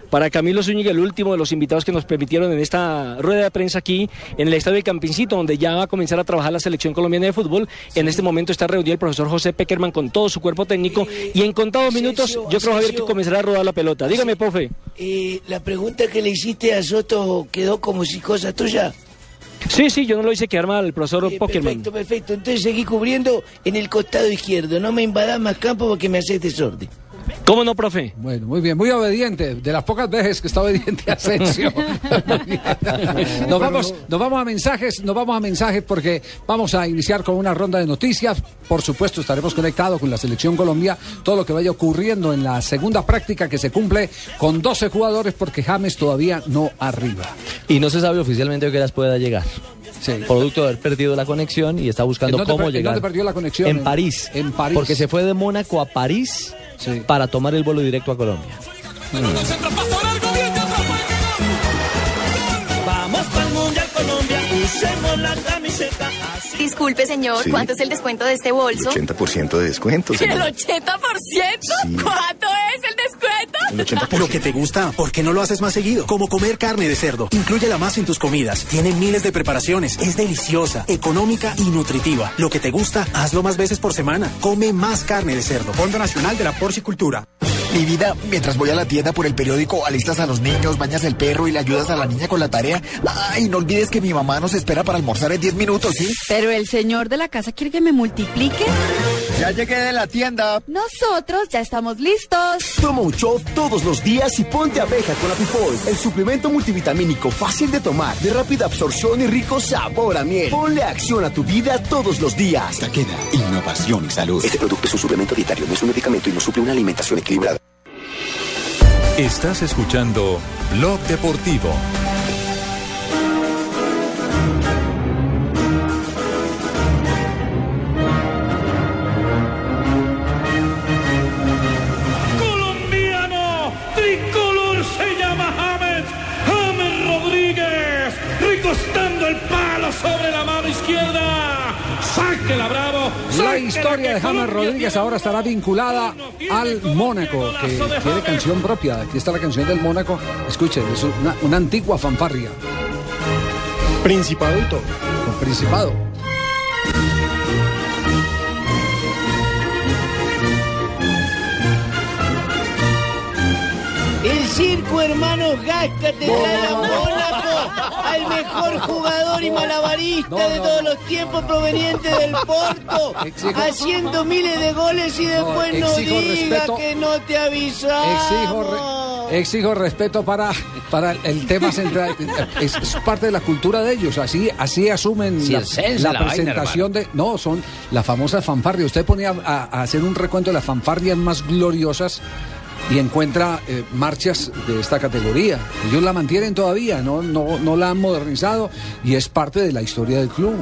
Para Camilo Zúñiga, el último de los invitados que nos permitieron en esta rueda de prensa aquí en el estadio de Campincito, donde ya va a comenzar a trabajar la selección colombiana de fútbol. En este momento está reunido el profesor José Peckerman con todo su cuerpo técnico y en contados minutos yo creo, Javier, que comenzará a rodar la pelota. Dígame, profe. Eh, la pregunta que le hiciste a Soto quedó como si cosa tuya. Sí, sí, yo no lo hice quedar mal, el profesor Pockerman. Perfecto, perfecto. Entonces seguí cubriendo en el costado izquierdo. No me invadas más campo porque me haces desorden. ¿Cómo no, profe? Bueno, muy bien, muy obediente. De las pocas veces que está obediente Asensio. nos, vamos, nos vamos a mensajes, nos vamos a mensajes porque vamos a iniciar con una ronda de noticias. Por supuesto, estaremos conectados con la selección Colombia, todo lo que vaya ocurriendo en la segunda práctica que se cumple con 12 jugadores porque James todavía no arriba. Y no se sabe oficialmente a qué horas pueda llegar. Producto de haber perdido la conexión y está buscando ¿En dónde cómo per- en llegar. dónde perdió la conexión? En En- París. en París. Porque se fue de Mónaco a París para tomar el vuelo directo a Colombia. Vamos para el Mundial Colombia, usemos la camiseta. Disculpe, señor, Sí. ¿cuánto es el descuento de este bolso? 80% de descuento, ¿El señor. 80%? ¿Cuánto es el descuento? El 80%. Lo que te gusta, ¿por qué no lo haces más seguido? Como comer carne de cerdo. Inclúyela más en tus comidas. Tiene miles de preparaciones. Es deliciosa, económica y nutritiva. Lo que te gusta, hazlo más veces por semana. Come más carne de cerdo. Fondo Nacional de la Porcicultura. Mi vida, mientras voy a la tienda por el periódico, alistas a los niños, bañas el perro y le ayudas a la niña con la tarea. Ay, no olvides que mi mamá nos espera para almorzar en 10 minutos, ¿sí? Pero el señor de la casa quiere que me multiplique. Ya llegué de la tienda. Nosotros ya estamos listos. Toma un shot todos los días y ponte abeja con Apifol, el suplemento multivitamínico fácil de tomar, de rápida absorción y rico sabor a miel. Ponle acción a tu vida todos los días. Taqueda, innovación y salud. Este producto es un suplemento dietario, no es un medicamento y no suple una alimentación equilibrada. Estás escuchando Blog Deportivo. Historia de James Rodríguez ahora estará vinculada al Mónaco, que tiene canción propia. Aquí está la canción del Mónaco. Escuchen, es una, una antigua fanfarria. Principado y todo. Con Principado. Circo Hermanos Gasca te trae a Mónaco al mejor jugador y malabarista de todos los tiempos proveniente del Porto, haciendo miles de goles y después no, diga respeto. que no te avisamos. Exijo, re- exijo respeto para, para el tema central. Es, es parte de la cultura de ellos. Así, así asumen la, la la vaina, presentación de. No, son la famosa fanfarria. Usted ponía a, a hacer un recuento de las fanfarrias más gloriosas y encuentra eh, marchas de esta categoría. Ellos la mantienen todavía, no, no, no la han modernizado y es parte de la historia del club.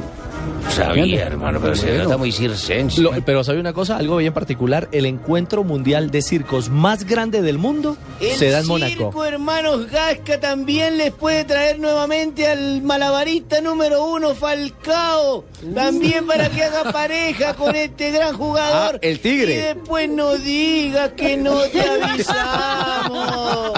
Sabía, hermano, pero se nota muy circense. pero ¿sabe una cosa? Algo bien particular. El encuentro mundial de circos más grande del mundo El se da en Mónaco. circo Hermanos Gasca también les puede traer nuevamente al malabarista número uno, Falcao. También para que haga pareja con este gran jugador. Ah, el tigre. Y después no diga que no te avisamos.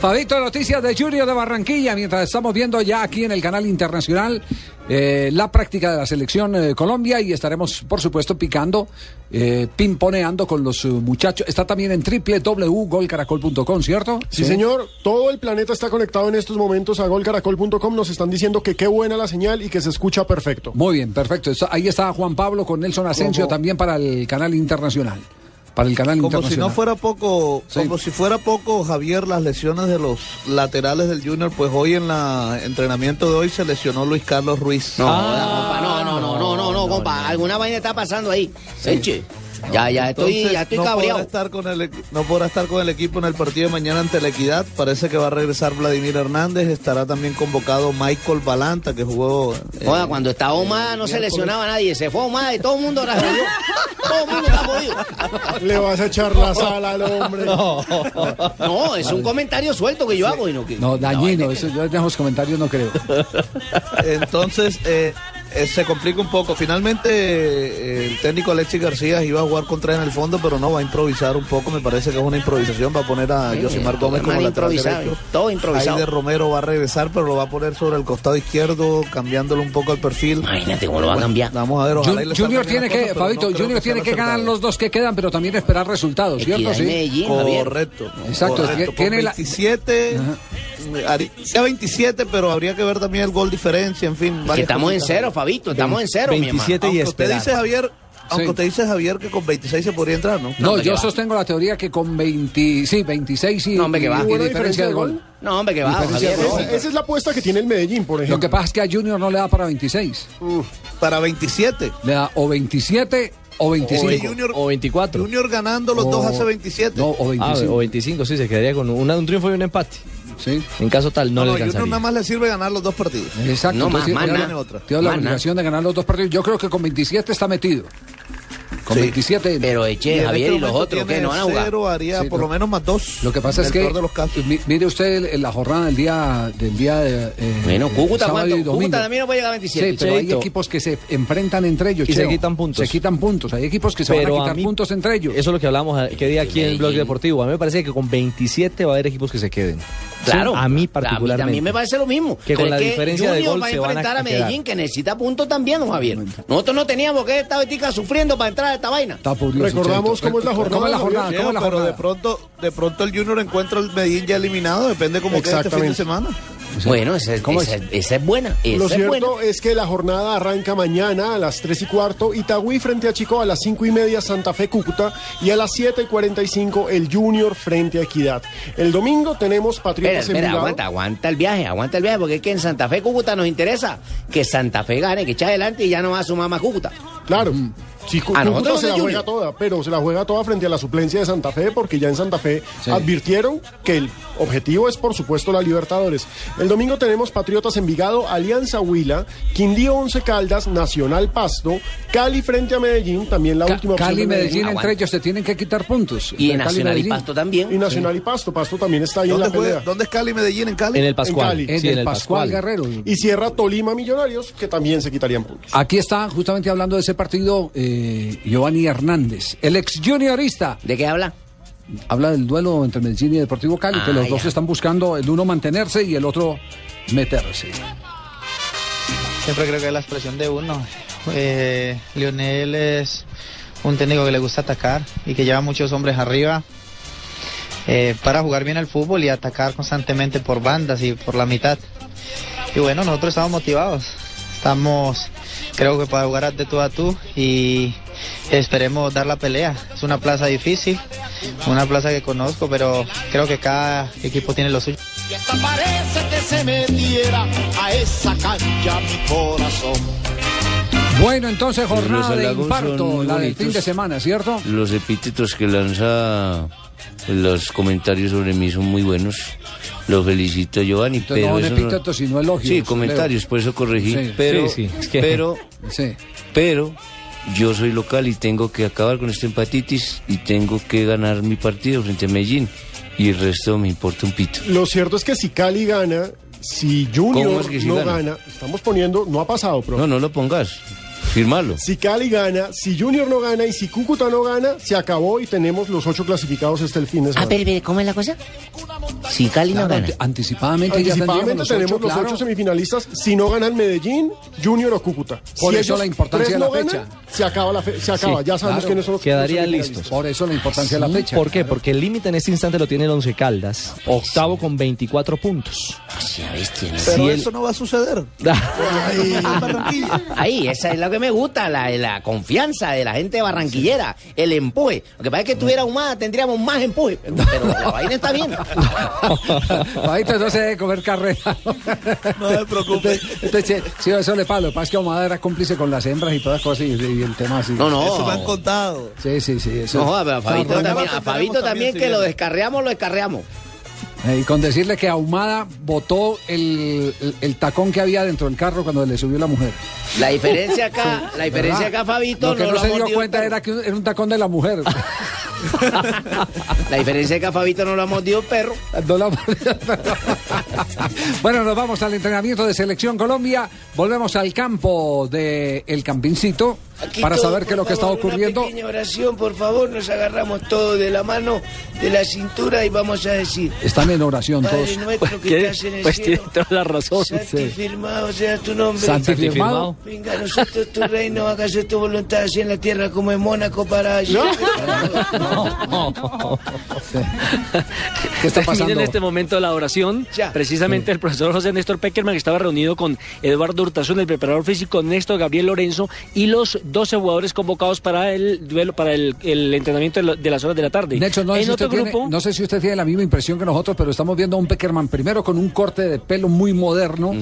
Fabito, noticias de Junior de Barranquilla, mientras estamos viendo ya aquí en el canal internacional eh, la práctica de la selección eh, Colombia y estaremos, por supuesto, picando, eh, pimponeando con los eh, muchachos. Está también en www.golcaracol.com, ¿cierto? Sí, señor. Todo el planeta está conectado en estos momentos a golcaracol.com. Nos están diciendo que qué buena la señal y que se escucha perfecto. Muy bien, perfecto. Está- ahí está Juan Pablo con Nelson Asensio también para el canal internacional. Para el canal Como si internacional. no fuera poco, Sí. como si fuera poco, Javier, las lesiones de los laterales del Junior, pues hoy en la entrenamiento de hoy se lesionó Luis Carlos Ruiz. No, no, no, no, no, no, no, compa. Alguna vaina está pasando ahí. Eche. Ya, ya estoy, Entonces, ya estoy no podrá cabreado. estar con el equi- no podrá estar con el equipo en el partido de mañana ante la Equidad. Parece que va a regresar Vladimir Hernández. Estará también convocado Michael Balanta, que jugó. eh, cuando estaba Omada no se lesionaba nadie. Se fue Omada y todo el mundo la jodió. Todo el mundo está jodido. Le vas a echar la sala al hombre. No, es un comentario suelto que yo hago y no que. No, dañino, eso, yo en esos comentarios no creo. Entonces, eh, eh, se complica un poco. Finalmente, eh, el técnico Alexis García iba a jugar con tres en el fondo, pero no, va a improvisar un poco. Me parece que es una improvisación. Va a poner a Sí, Josimar Gómez como lateral derecho. todo improvisado. Aider Romero va a regresar, pero lo va a poner sobre el costado izquierdo, cambiándole un poco el perfil. Imagínate cómo lo va a cambiar. Vamos a ver, ojalá y Jun- Junior tiene que, cosas, pero Fabito, no Junior tiene sean que ganar los dos que quedan, pero también esperar resultados, ¿cierto? Sí. Medellín. Correcto. Exacto, correcto. tiene Con la- 27, haría 27, pero habría que ver también el gol diferencia, en fin. Que estamos en cositas. cero, Fabito, estamos en cero, mi hermano. Aunque usted dice, Javier, aunque Sí. usted dice, Javier, que con 26 se podría entrar, ¿no? No, yo sostengo la teoría que con 20, sí, 26 y, No, hombre, que va. y ¿Buena diferencia de gol. No, hombre, que va, Javier, gol. no. Esa es la apuesta que tiene el Medellín, por ejemplo. Lo que pasa es que a Junior no le da para 26. Para 27. Le da o 27 o 25. Sí, Junior- O 24. Junior ganando los dos O- hace 27. No, o 25. Ah, o 25, sí, se quedaría con una- un triunfo y un empate. Sí. En caso tal, no, No, le no, alcanzaría. nada más le sirve ganar los dos partidos. Exacto. No, más, tiene más la- obligación de ganar los dos partidos. Yo creo que con 27 está metido. Con 27. Pero eche, Javier, ¿y los otros qué? ¿No van a jugar? Cero haría Sí, por no. lo menos más dos. Lo que pasa es En que de los mire usted el- la jornada del día del día de eh, Bueno, Cúcuta, sábado y ¿cuánto? domingo. Cúcuta también no puede llegar a 27. Sí, pero hay Cheito. equipos que se enfrentan entre ellos Y se Cheo. quitan puntos. Se quitan puntos. Hay equipos que se Pero van a a quitar mí- puntos entre ellos. Eso es lo que hablamos eh, que día aquí en el blog deportivo. A mí me parece que con 27 va a haber equipos que se queden. Claro. Sí, a mí particularmente. A mí, me parece lo mismo. Que con Pero la es diferencia de gol va a se van a enfrentar a, quedar. Medellín, que necesita puntos también, don Javier. Nosotros no teníamos que estar ahorita sufriendo para entrar a esta vaina. Recordamos cómo es la jornada, ¿Cómo es la jornada? ¿Cómo es la pero jornada? de pronto, de pronto el Junior encuentra el Medellín ya eliminado, depende cómo quede este fin de Exactamente. semana. Bueno, esa, es- ¿Cómo esa- esa es buena. Esa Lo es cierto buena. es que la jornada arranca mañana a las 3 y cuarto, Itagüí frente a Chico a las 5 y media, Santa Fe Cúcuta, y a las 7 y 45 el Junior frente a Equidad. El domingo tenemos Patriotas espera, aguanta, aguanta el viaje, aguanta el viaje, porque es que en Santa Fe, Cúcuta nos interesa que Santa Fe gane, que eche adelante y ya no va a sumar más Cúcuta. Claro. Sí, Cú- A Cúcuta nosotros se la juega toda, pero se la juega toda frente a la suplencia de Santa Fe, porque ya en Santa Fe advirtieron que el objetivo es, por supuesto, la Libertadores. El domingo tenemos Patriotas Envigado, Alianza Huila, Quindío Once Caldas, Nacional Pasto, Cali frente a Medellín, también la Ca- última opción Cali y de Medellín entre ellos se tienen que quitar puntos. Y Nacional y. Pasto también. Y Nacional y Pasto, Pasto también está ahí en la ¿Dónde, juega- pelea. ¿Dónde es Cali Medellín? ¿En Cali? En el Pascual. Cali. En Sí, el Pascual Guerrero. Y cierra Tolima Millonarios, que también se quitarían puntos. Aquí está justamente hablando de ese partido eh, Giovanni Hernández, el ex juniorista. ¿De qué habla? Habla del duelo entre Medellín y Deportivo Cali, que Ah, los dos están buscando el uno mantenerse y el otro meterse. Siempre creo que es la expresión de uno. Eh, Lionel es un técnico que le gusta atacar y que lleva muchos hombres arriba eh, para jugar bien al fútbol y atacar constantemente por bandas y por la mitad. Y bueno, nosotros estamos motivados. Estamos, creo que para jugar de tú a tú y esperemos dar la pelea. Es una plaza difícil, una plaza que conozco, pero creo que cada equipo tiene lo suyo. Y hasta parece que se metiera a esa cancha mi corazón. Bueno, entonces jornada de infarto, la del fin de semana, ¿cierto? Los epítetos que lanza los comentarios sobre mí son muy buenos. Lo felicito, Giovanni. Entonces, pero no eso son epítetos, sino elogios, Sí, comentarios, Leo. por eso corregí. Sí. Pero, Sí, sí, es que- pero, Sí. pero, yo soy local y tengo que acabar con esta empatitis y tengo que ganar mi partido frente a Medellín. Y el resto me importa un pito. Lo cierto es que si Cali gana, si ¿Cómo Junior es que si no gana? gana, estamos poniendo, no ha pasado, pero No, no lo pongas. Firmalo. si Cali gana, si Junior no gana y si Cúcuta no gana, se acabó y tenemos los ocho clasificados hasta el fin de Ah, semana. pero, pero, ¿cómo es la cosa? Si Cali no gana. anticipadamente, ya Anticipadamente tendríamos tenemos ocho, los claro. ocho semifinalistas si no ganan Medellín, Junior o Cúcuta. Por si eso la importancia de la no ganan, fecha. se acaba la fe- se acaba, Sí, ya sabemos claro. quiénes son los Quedarían los listos. Por eso la importancia de la fecha. ¿Por qué? Porque el límite en este instante lo tiene el Once Caldas, octavo con 24 puntos. Pero Si el- eso no va a suceder. Ahí, esa es lo que me gusta, la, la confianza de la gente barranquillera, el empuje. Lo que pasa es que estuviera humada, tendríamos más empuje, pero, pero la vaina está bien. Paito no se debe comer carrera. No se preocupe. Entonces, sí, eso le pasa. Lo que pasa es que Ahumada era cómplice con las hembras y todas las cosas y, y el tema así. No, no. Eso me han contado. Sí, sí, sí. Eso. No, joda, pero a Fabito también, a Fabito también también que lo descarreamos, lo descarreamos. Eh, Y con decirle que Ahumada botó el, el- el tacón que había dentro del carro cuando le subió la mujer. La diferencia acá, la diferencia ¿Verdad? acá, Fabito, Lo que no no, lo se ha dio mordido cuenta era que era un tacón de la mujer. La diferencia es que a Fabito no lo ha mordido perro. No la- bueno, nos vamos al entrenamiento de Selección Colombia. Volvemos al campo del el Campincito Aquí para saber qué es lo que está ocurriendo. Una pequeña oración, por favor, nos agarramos todos de la mano, de la cintura y vamos a decir. Están en oración Padre todos. nuestro que Tiene- estás en el pues cielo, tiene toda la razón. santificado sea tu nombre. Santifirmado. Venga a nosotros tu reino, hágase tu voluntad así en la tierra como en Mónaco para allí. ¿Qué está pasando? en este momento la oración. Precisamente el profesor José Néstor Peckerman estaba reunido con Eduardo Hurtazón, el preparador físico, Néstor Gabriel Lorenzo y los 12 jugadores convocados para el duelo, para el, el entrenamiento de, la- de las horas de la tarde. Nelson, no, en si otro tiene- grupo, no sé si usted tiene la misma impresión que nosotros, pero estamos viendo a un Peckerman primero con un corte de pelo muy moderno.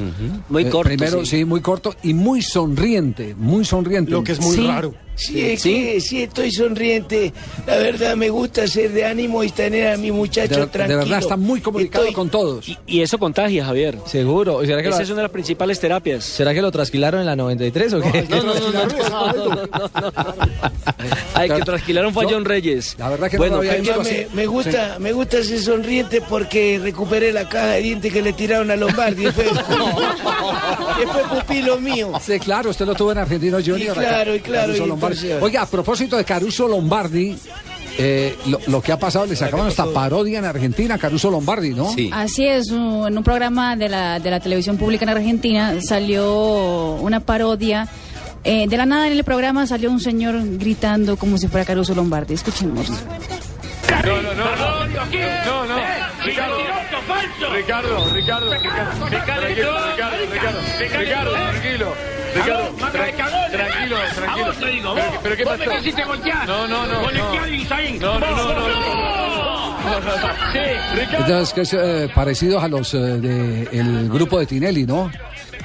Muy Eh, corto, Primero, sí. sí. muy corto y muy sonriente, muy sonriente. Lo que es muy Sí. raro. Sí, es que sí estoy sonriente. La verdad me gusta ser de ánimo y tener a mi muchacho De, de tranquilo. verdad está muy comunicado Estoy- con todos. y eso contagia, Javier. Seguro. ¿Y ¿Será que, Esa lo, es una de las principales terapias. ¿Será que lo trasquilaron en la 93 o qué? No, no, no, no, no, no, no, no. Ay, que trasquilaron fue a John Reyes. La verdad que bueno, no lo había ¿qué- visto Oiga, así. me, me gusta, me gusta ser sonriente porque recuperé la caja de dientes que le tiraron a Lombardi. Fue, fue pupilo mío. Sí, claro, usted lo tuvo en Argentino Junior. Y claro, y claro, Lombardi. Oiga, a propósito de Caruso Lombardi, eh, lo, lo que ha pasado, le sacaban hasta parodia en Argentina Caruso Lombardi, ¿no? Así es, un- en un programa de la, de la televisión pública en Argentina salió una parodia. Eh, de la nada en el programa salió un señor gritando como si fuera Caruso Lombardi. Escuchemos. No, no, no, no, no, Ricardo, Ricardo, Ricardo, Ricardo, tranquilo, Ricardo, Ricardo, Ricardo, Tranquilo, tranquilo. Te digo, ¿Pero, qué pasó? me quisiste golpear. No, no, no. Golpear y No, no, no. no, no, eh, parecidos a los eh, del grupo de Tinelli, ¿no?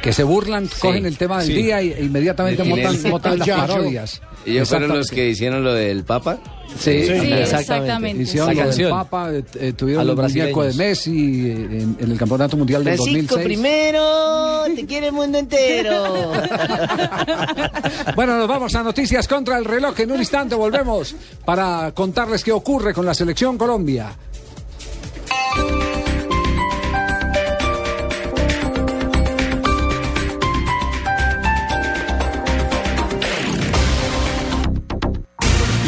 Que se burlan, cogen el tema del sí. día y- e inmediatamente Tinelli. montan las parodias. Ellos fueron los que hicieron lo del Papa. Sí, Sí, exactamente. exactamente. Hicieron La lo del canción. Papa, eh, eh, tuvieron A los el muñeco de. Messi eh, en, en el Campeonato Mundial del Francisco 2006. primero, te quiere el mundo entero. Bueno, nos vamos a noticias contra el reloj. En un instante volvemos para contarles qué ocurre con la selección Colombia.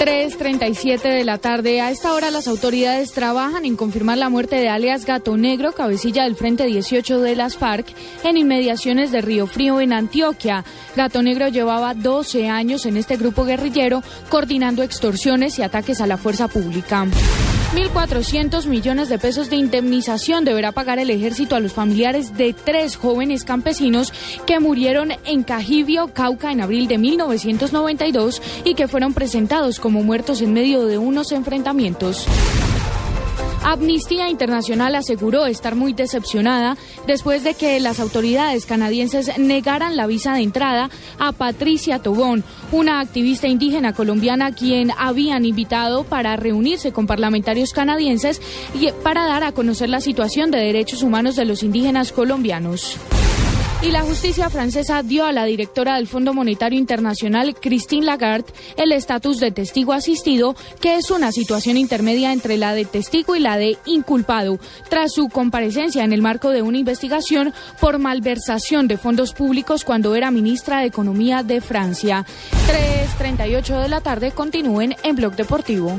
3.37 de la tarde. A esta hora las autoridades trabajan en confirmar la muerte de alias Gato Negro, cabecilla del Frente 18 de las FARC, en inmediaciones de Río Frío, en Antioquia. Gato Negro llevaba 12 años en este grupo guerrillero, coordinando extorsiones y ataques a la fuerza pública. 1.400 millones de pesos de indemnización deberá pagar el ejército a los familiares de tres jóvenes campesinos que murieron en Cajibio, Cauca, en abril de 1992 y que fueron presentados como muertos en medio de unos enfrentamientos. Amnistía Internacional aseguró estar muy decepcionada después de que las autoridades canadienses negaran la visa de entrada a Patricia Tobón, una activista indígena colombiana quien habían invitado para reunirse con parlamentarios canadienses y para dar a conocer la situación de derechos humanos de los indígenas colombianos. Y la justicia francesa dio a la directora del Fondo Monetario Internacional, Christine Lagarde, el estatus de testigo asistido, que es una situación intermedia entre la de testigo y la de inculpado, tras su comparecencia en el marco de una investigación por malversación de fondos públicos cuando era ministra de Economía de Francia. 3.38 de la tarde continúen en Blog Deportivo.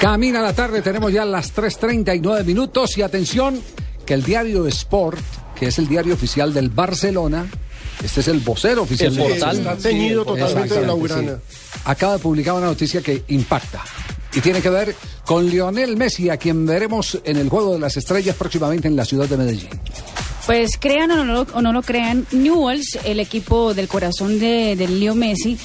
Camina la tarde, tenemos ya las 3.39 minutos y atención que el diario Sport, que es el diario oficial del Barcelona, este es el vocero oficial El del portal. Barcelona. Está teñido totalmente de blaugrana. sí. Acaba de publicar una noticia que impacta y tiene que ver con Lionel Messi, a quien veremos en el Juego de las Estrellas próximamente en la ciudad de Medellín. Pues crean o no, lo- o no lo crean, Newells, el equipo del corazón de, del Leo Messi,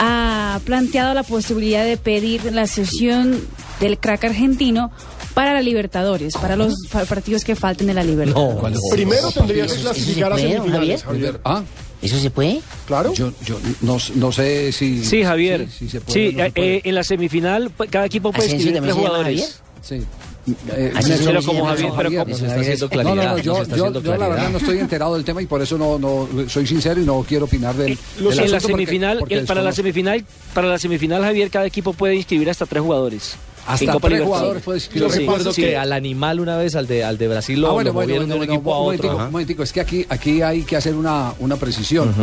ha planteado la posibilidad de pedir la cesión del crack argentino para la Libertadores, para los pa- partidos que falten de la Libertadores. Primero tendría que ¿Eso- clasificar a puede, semifinales, Javier? Ah. ¿Eso se puede? Claro. Yo, yo no, no sé si. Sí, Javier. si- si se puede o no se eh, puede. eh, en la semifinal pues, cada equipo puede ¿Asensio escribir también tres se llama jugadores. Sí. Eh, Asensio pero llama Javier, pero como- Nos está haciendo No, no, no, nos yo, está yo, haciendo yo la verdad claridad. no estoy enterado del tema y por eso no, no soy sincero y no quiero opinar del, del en la asunto porque- semifinal, porque el- para la desconozco. semifinal, para la semifinal Javier cada equipo puede inscribir hasta tres jugadores. Hasta Copa tres jugadores puede. Yo recuerdo que al animal una vez, al de, al de Brasil, lo, Ah, bueno, lo bueno, movieron bueno, de un bueno, equipo a otro. un momentico, es que aquí, aquí hay que hacer una, una precisión.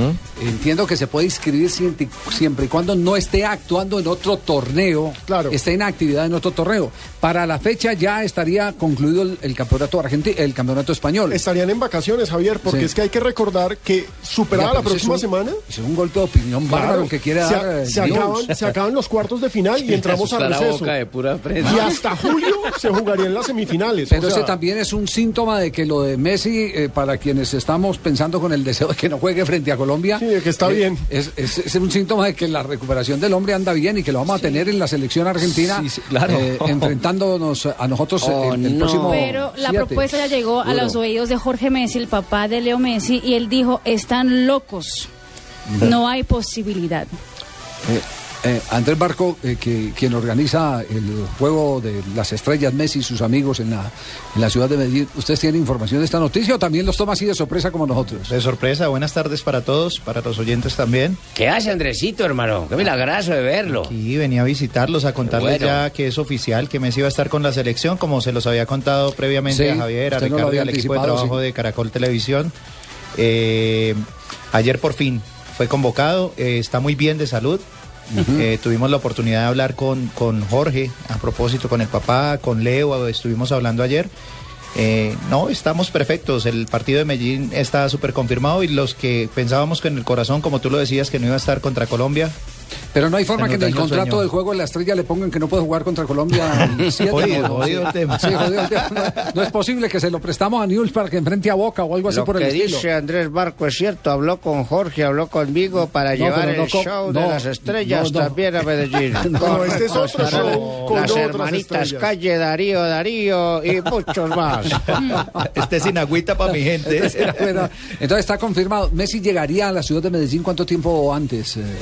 Entiendo que se puede inscribir siempre, siempre y cuando no esté actuando en otro torneo, claro. esté en actividad en otro torneo. Para la fecha ya estaría concluido el, el campeonato argentino, el campeonato español. Estarían en vacaciones, Javier, porque Sí. es que hay que recordar que superada Oiga, la próxima es un- semana. Es un golpe de opinión bárbaro Claro, que quiere se, dar. se acaban, se acaban los cuartos de final y entramos a receso. boca de pura prensa. Y hasta julio se jugarían las semifinales. Pero o sea, ese también es un síntoma de que lo de Messi, eh, para quienes estamos pensando con el deseo de que no juegue frente a Colombia, Sí, de que está eh, bien. Es, es- es un síntoma de que la recuperación del hombre anda bien y que lo vamos a tener en la selección argentina, Sí, sí, claro. eh, enfrentándonos a nosotros Oh, el, el no. próximo. Pero la siete. propuesta ya llegó a Duro. los oídos de Jorge Messi, el papá de Leo Messi, y él dijo, están locos, no hay posibilidad. Eh, Andrés Barco, eh, que, quien organiza el juego de las estrellas Messi y sus amigos en la, en la ciudad de Medellín, ¿ustedes tienen información de esta noticia o también los toma así de sorpresa como nosotros? De sorpresa, buenas tardes para todos, para los oyentes también. ¿Qué hace Andresito, hermano? Qué milagroso de verlo. Y venía a visitarlos, a contarles Bueno. ya que es oficial, que Messi va a estar con la selección, como se los había contado previamente Sí, a Javier, a usted no Ricardo y al equipo de trabajo sí. de Caracol Televisión. Eh, ayer por fin fue convocado, eh, está muy bien de salud. Eh, tuvimos la oportunidad de hablar con, con Jorge, a propósito, con el papá, con Leo, estuvimos hablando ayer. Eh, no, estamos perfectos. El partido de Medellín está súper confirmado y los que pensábamos que en el corazón, como tú lo decías, que no iba a estar contra Colombia. Pero no hay forma que en el contrato sueño. del juego de la estrella le pongan que no puede jugar contra Colombia. el siete, Jodido, no, jodido sí. el tema. Sí, jodido el tema. No, no es posible que se lo prestamos a News para que enfrente a Boca o algo así Lo por el que estilo. dice Andrés Barco es cierto, habló con Jorge, habló conmigo para No, llevar el show no, de las estrellas no, no. también a Medellín. No, este es otro show con Las hermanitas estrellas. Calle, Darío, Darío y muchos más. Este sin agüita para mi gente. Bueno, entonces está confirmado. Messi llegaría a la ciudad de Medellín cuánto tiempo antes. eh?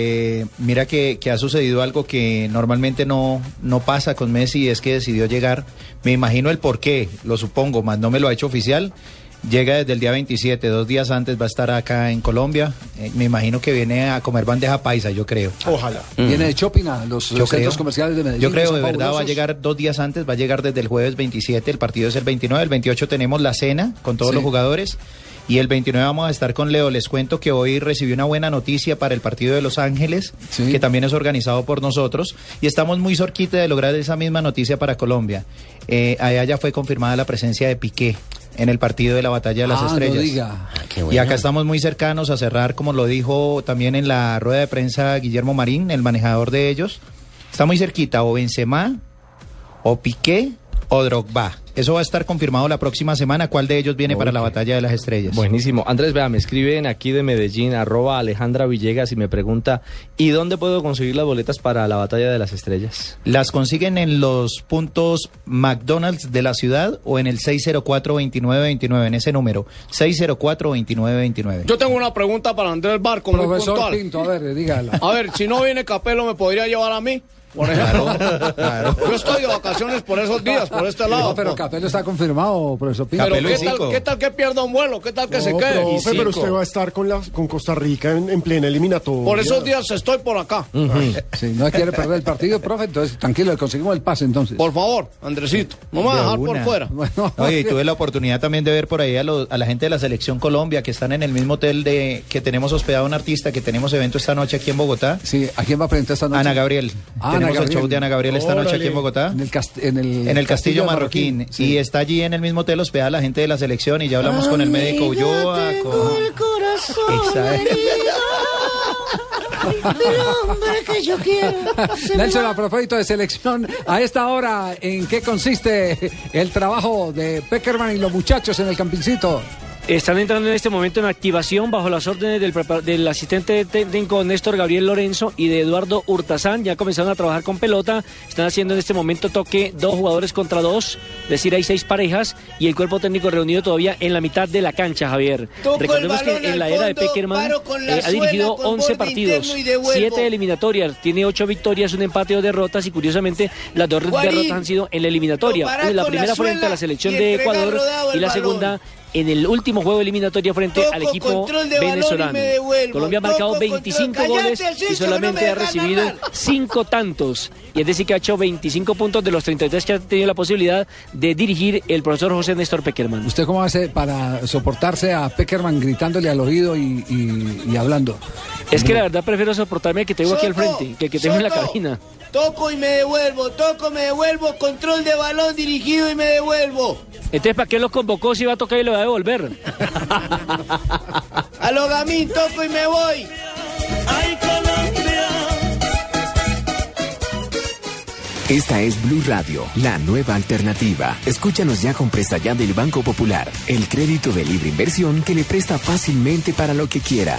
Eh, mira que, que ha sucedido algo que normalmente no, no pasa con Messi y es que decidió llegar. Me imagino el por qué, lo supongo, más no me lo ha hecho oficial. Llega desde el día 27, dos días antes va a estar acá en Colombia. Eh, me imagino que viene a comer bandeja paisa, yo creo. Ojalá. Viene de shopping a los Yo centros creo. comerciales de Medellín. Yo que creo, de verdad, va a llegar dos días antes, va a llegar desde el jueves 27, el partido es el 29, el 28 tenemos la cena con todos Sí. los jugadores y el 29 vamos a estar con Leo. Les cuento que hoy recibí una buena noticia para el partido de Los Ángeles, Sí. que también es organizado por nosotros y estamos muy cerquita de lograr esa misma noticia para Colombia. Eh, allá ya fue confirmada la presencia de Piqué en el partido de la Batalla de las Ah, no Estrellas. diga. qué Y acá estamos muy cercanos a cerrar, como lo dijo también en la rueda de prensa Guillermo Marín, el manejador de ellos. Está muy cerquita, o Benzema, o Piqué, o Drogba. Eso va a estar confirmado la próxima semana. ¿Cuál de ellos viene para la batalla de las estrellas? Buenísimo. Andrés, vea, me escriben aquí de Medellín, arroba Alejandra Villegas y me pregunta, ¿y dónde puedo conseguir las boletas para la batalla de las estrellas? Las consiguen en los puntos McDonald's de la ciudad o en el 604-2929, en ese número, 604-2929. Yo tengo una pregunta para Andrés Barco, muy Profesor puntual. Pinto, a ver, dígala. A ver, si no viene Capelo, ¿me podría llevar a mí? Por ejemplo. Yo estoy de vacaciones por esos días, por este lado. No, pero Capello está confirmado, profesor Pinto. Pero ¿qué tal, ¿qué tal que pierda un vuelo? ¿Qué tal que se quede? profe, pero usted va a estar con, la, con Costa Rica en, en plena eliminatoria. Por esos días estoy por acá. Si no quiere perder el partido, profe, entonces tranquilo, le conseguimos el pase entonces. Por favor, Andresito, no me va a De dejar por fuera. Oye, y tuve la oportunidad también de ver por ahí a, los- a la gente de la Selección Colombia que están en el mismo hotel de que tenemos hospedado un artista, que tenemos evento esta noche aquí en Bogotá. Sí, ¿a quién va a presentar esta noche? Ana Gabriel. Ah, Tenemos el Gabriel. show de Ana Gabriel esta noche aquí Órale. en Bogotá. En el, cast- en el, En el Castillo Marroquín. sí. Y está allí en el mismo hotel hospedada la gente de la selección y ya hablamos con el médico Ulloa. Con... el corazón Exacto. herido. Pero hombre que yo quiero. Nelson, a propósito de selección, a esta hora, ¿en qué consiste el trabajo de Peckerman y los muchachos en el campincito? Están entrando en este momento en activación bajo las órdenes del, del asistente técnico Néstor Gabriel Lorenzo y de Eduardo Hurtazán. Ya comenzaron a trabajar con pelota. Están haciendo en este momento toque dos jugadores contra dos. Es decir, hay seis parejas y el cuerpo técnico reunido todavía en la mitad de la cancha, Javier. Toco Recordemos que en la era de Peckerman eh, ha dirigido suela, con 11 borde partidos, interno y devuelvo. 7 eliminatorias. Tiene 8 victorias, un empate o derrotas y curiosamente las dos Guarín, derrotas han sido en la eliminatoria. la primera frente a la selección de Ecuador y la balón. segunda en el último juego eliminatorio frente Toco al equipo venezolano. Colombia ha marcado Toco 25 control. goles Cállate, y no solamente me ha recibido hablar. 5 tantos. Y es decir, que ha hecho 25 puntos de los 33 que ha tenido la posibilidad de dirigir el profesor José Néstor Peckerman. ¿Usted cómo hace para soportarse a Peckerman gritándole al oído y, y- y hablando? Es que la verdad prefiero soportarme al que tengo aquí al frente, que el que tengo en la cabina. Toco y me devuelvo, toco, me devuelvo, control de balón dirigido y me devuelvo. Entonces, ¿para qué los convocó si va a tocar y lo va a devolver? A lo gamín, toco y me voy. Esta es Blue Radio, la nueva alternativa. Escúchanos ya con presta ya del Banco Popular, el crédito de libre inversión que le presta fácilmente para lo que quiera.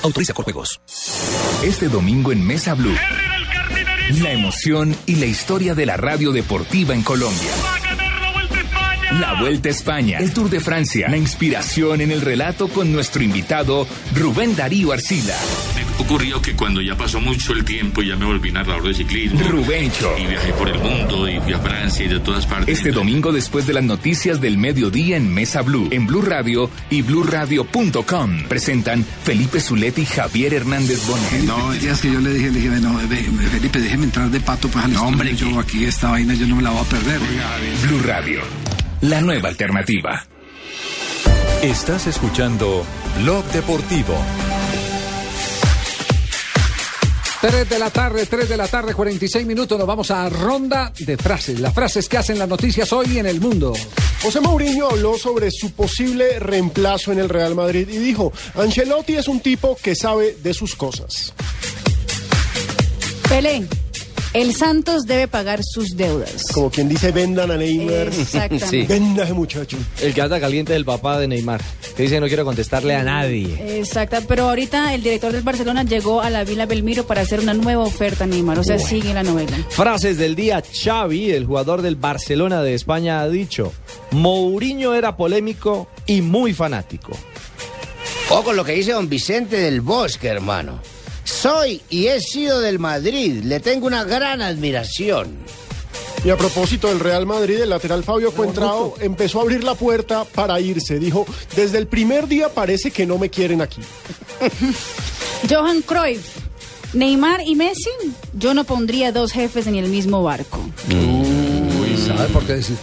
Autoriza con juegos. Este domingo en Mesa Blue. La emoción y la historia de la radio deportiva en Colombia. La Vuelta a España, el Tour de Francia, la inspiración en el relato con nuestro invitado Rubén Darío Arcila. Ocurrió que cuando ya pasó mucho el tiempo y ya me volví narrador de ciclismo. Rubencho. Y viajé por el mundo y fui a Francia y de todas partes. Este domingo después de las noticias del mediodía en Mesa Blue, en Blue Radio y bluradio.com. Presentan Felipe Zuleta y Javier Hernández Bonet. No, ya es que yo le dije, le dije, no, Felipe, déjeme entrar de pato pues al hombre, yo aquí esta vaina yo no me la voy a perder. Blue Radio, la nueva alternativa. Estás escuchando Blog Deportivo. 3 de la tarde, 3 de la tarde, 46 minutos. Nos vamos a ronda de frases. Las frases que hacen las noticias hoy en el mundo. José Mourinho habló sobre su posible reemplazo en el Real Madrid y dijo, Ancelotti es un tipo que sabe de sus cosas. Pelé, el Santos debe pagar sus deudas. Como quien dice, vendan a Neymar. Exactamente. Sí. Venda ese muchacho. El que anda caliente del papá de Neymar, que dice no quiero contestarle a nadie. Exacto, pero ahorita el director del Barcelona llegó a la Vila Belmiro para hacer una nueva oferta a Neymar, o sea, Bueno. sigue la novela. Frases del día, Xavi, el jugador del Barcelona de España, ha dicho, Mourinho era polémico y muy fanático. O con lo que dice don Vicente del Bosque, hermano. Soy y he sido del Madrid. Le tengo una gran admiración. Y a propósito del Real Madrid, el lateral Fabio Cuentrao empezó a abrir la puerta para irse. Dijo, desde el primer día parece que no me quieren aquí. Johan Cruyff, Neymar y Messi, yo no pondría dos jefes en el mismo barco. ¿Sabe por qué decir?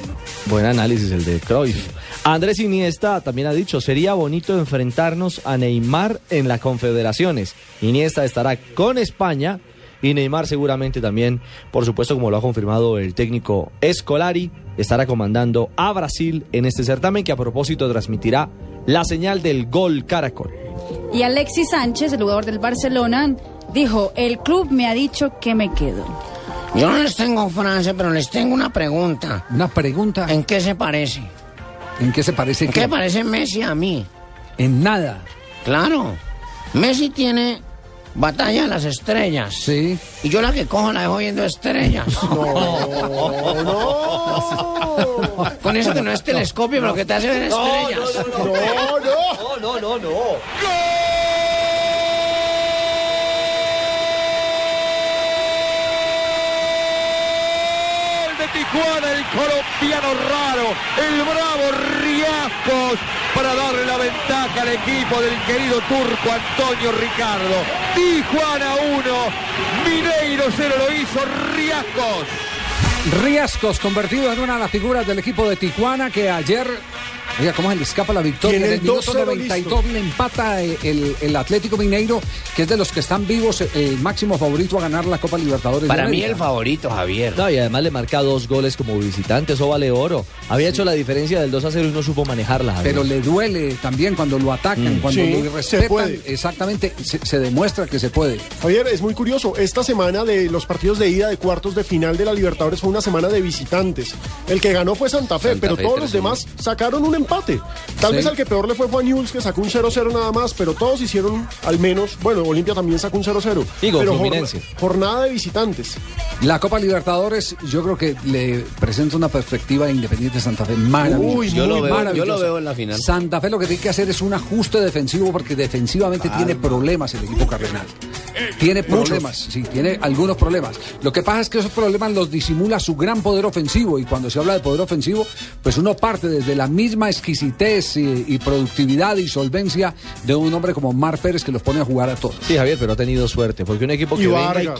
Buen análisis el de Cruyff. Andrés Iniesta también ha dicho, sería bonito enfrentarnos a Neymar en las confederaciones. Iniesta estará con España y Neymar seguramente también, por supuesto, como lo ha confirmado el técnico Escolari, estará comandando a Brasil en este certamen que a propósito transmitirá la señal del gol Caracol. Y Alexis Sánchez, el jugador del Barcelona, dijo, el club me ha dicho que me quedo. Yo no les tengo frase, pero les tengo una pregunta. ¿Una pregunta? ¿En qué se parece? ¿En qué se parece ¿En qué? parece Messi a mí? En nada. Claro. Messi tiene batalla de las estrellas. Sí. Y yo la que cojo la dejo viendo estrellas. No, no. Con eso que no es telescopio, pero que te hace ver estrellas. No, no. No, no, no. Gol de Tijuana, el colombiano raro, el bravo Riascos, para darle la ventaja al equipo del querido turco Antonio Ricardo. Tijuana 1, Mineiro 0 lo hizo Riascos. Riascos, convertido en una de las figuras del equipo de Tijuana que ayer Oiga, ¿cómo se le escapa la victoria? En el el minuto 2-0 92 le empata el, el Atlético Mineiro, que es de los que están vivos, eh, el máximo favorito a ganar la Copa Libertadores. de Para mí el favorito, Javier. No, y además le marca dos goles como visitante, eso vale oro. Había hecho la diferencia del 2 a 0 y no supo manejarla. Javier. Pero le duele también cuando lo atacan, Mm. cuando Sí, lo se irrespetan. puede. Exactamente, se, se demuestra que se puede. Javier, es muy curioso. Esta semana de los partidos de ida de cuartos de final de la Libertadores fue una semana de visitantes. El que ganó fue Santa Fe, Santa pero Fe, todos los 3-1. demás sacaron un empate. Tal Sí. vez al que peor le fue fue a Newell's, que sacó un 0-0 nada más, pero todos hicieron al menos. Bueno, Olimpia también sacó un 0-0. Digo, pero Fluminense. jornada de visitantes. La Copa Libertadores, yo creo que le presenta una perspectiva de Independiente Santa Fe maravillosa. Uy, Yo lo muy veo- yo lo veo en la final. Santa Fe lo que tiene que hacer es un ajuste defensivo porque defensivamente tiene problemas el equipo cardenal. Tiene problemas, sí, tiene algunos problemas. Lo que pasa es que esos problemas los disimula su gran poder ofensivo y cuando se habla de poder ofensivo, pues uno parte desde la misma exquisitez y, y productividad y solvencia de un hombre como Mar Pérez que los pone a jugar a todos. Sí, Javier, pero ha tenido suerte, porque un equipo que Y venga y Vargas.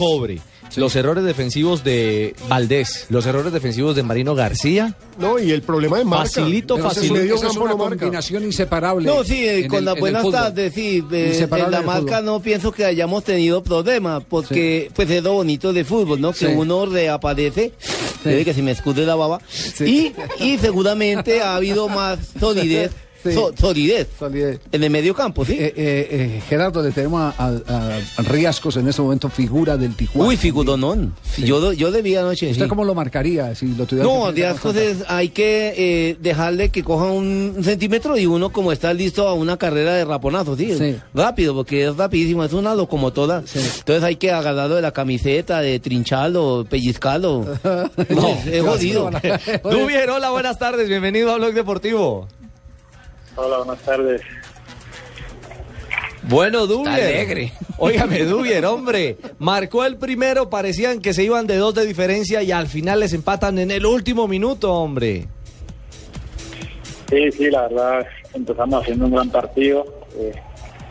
Los errores defensivos de Valdés, los errores defensivos de Marino García, No, y el problema de marca. Facilito, Pero facilito. es una combinación inseparable. No, sí, eh, con el- las buenas tardes, sí. eh, Inseparable en la marca fútbol. no pienso que hayamos tenido problemas, porque pues es lo bonito de fútbol, ¿no? Que Sí. uno reaparece, debe que se me escude la baba, y, y seguramente ha habido más solidez, Sí. so- solidez Solidez. en el medio campo, ¿sí? Eh, eh, eh, Gerardo, le tenemos a, a- a Riascos en este momento figura del Tijuana. Uy, figuronón. Yo, lo- yo le vi anoche. ¿Usted sí. cómo lo marcaría si lo tuviera No, confrontar? cosas hay que eh, dejarle que coja un, centímetro y uno como está listo a una carrera de raponazo, ¿sí? Sí. Rápido, porque es rapidísimo, es una locomotora. Entonces hay que agarrarlo de la camiseta, de trincharlo, pellizcarlo. no, es jodido. Dubier, hola, buenas tardes, bienvenido a Blog Deportivo. Hola, buenas tardes. Bueno, Dubier. alegre. Óigame, Dubier, hombre. Marcó el primero, parecían que se iban de dos de diferencia y al final les empatan en el último minuto, hombre. Sí, sí, la verdad, empezamos haciendo un gran partido, eh,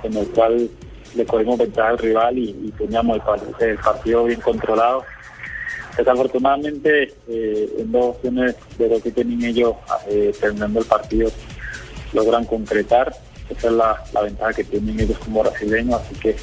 en el cual le cogimos ventaja al rival y, y teníamos el, par- el partido bien controlado. Desafortunadamente, eh, en dos opciones de lo que tienen ellos eh, terminando el partido, logran concretar. Esa es la, la ventaja que tienen ellos como brasileños, así que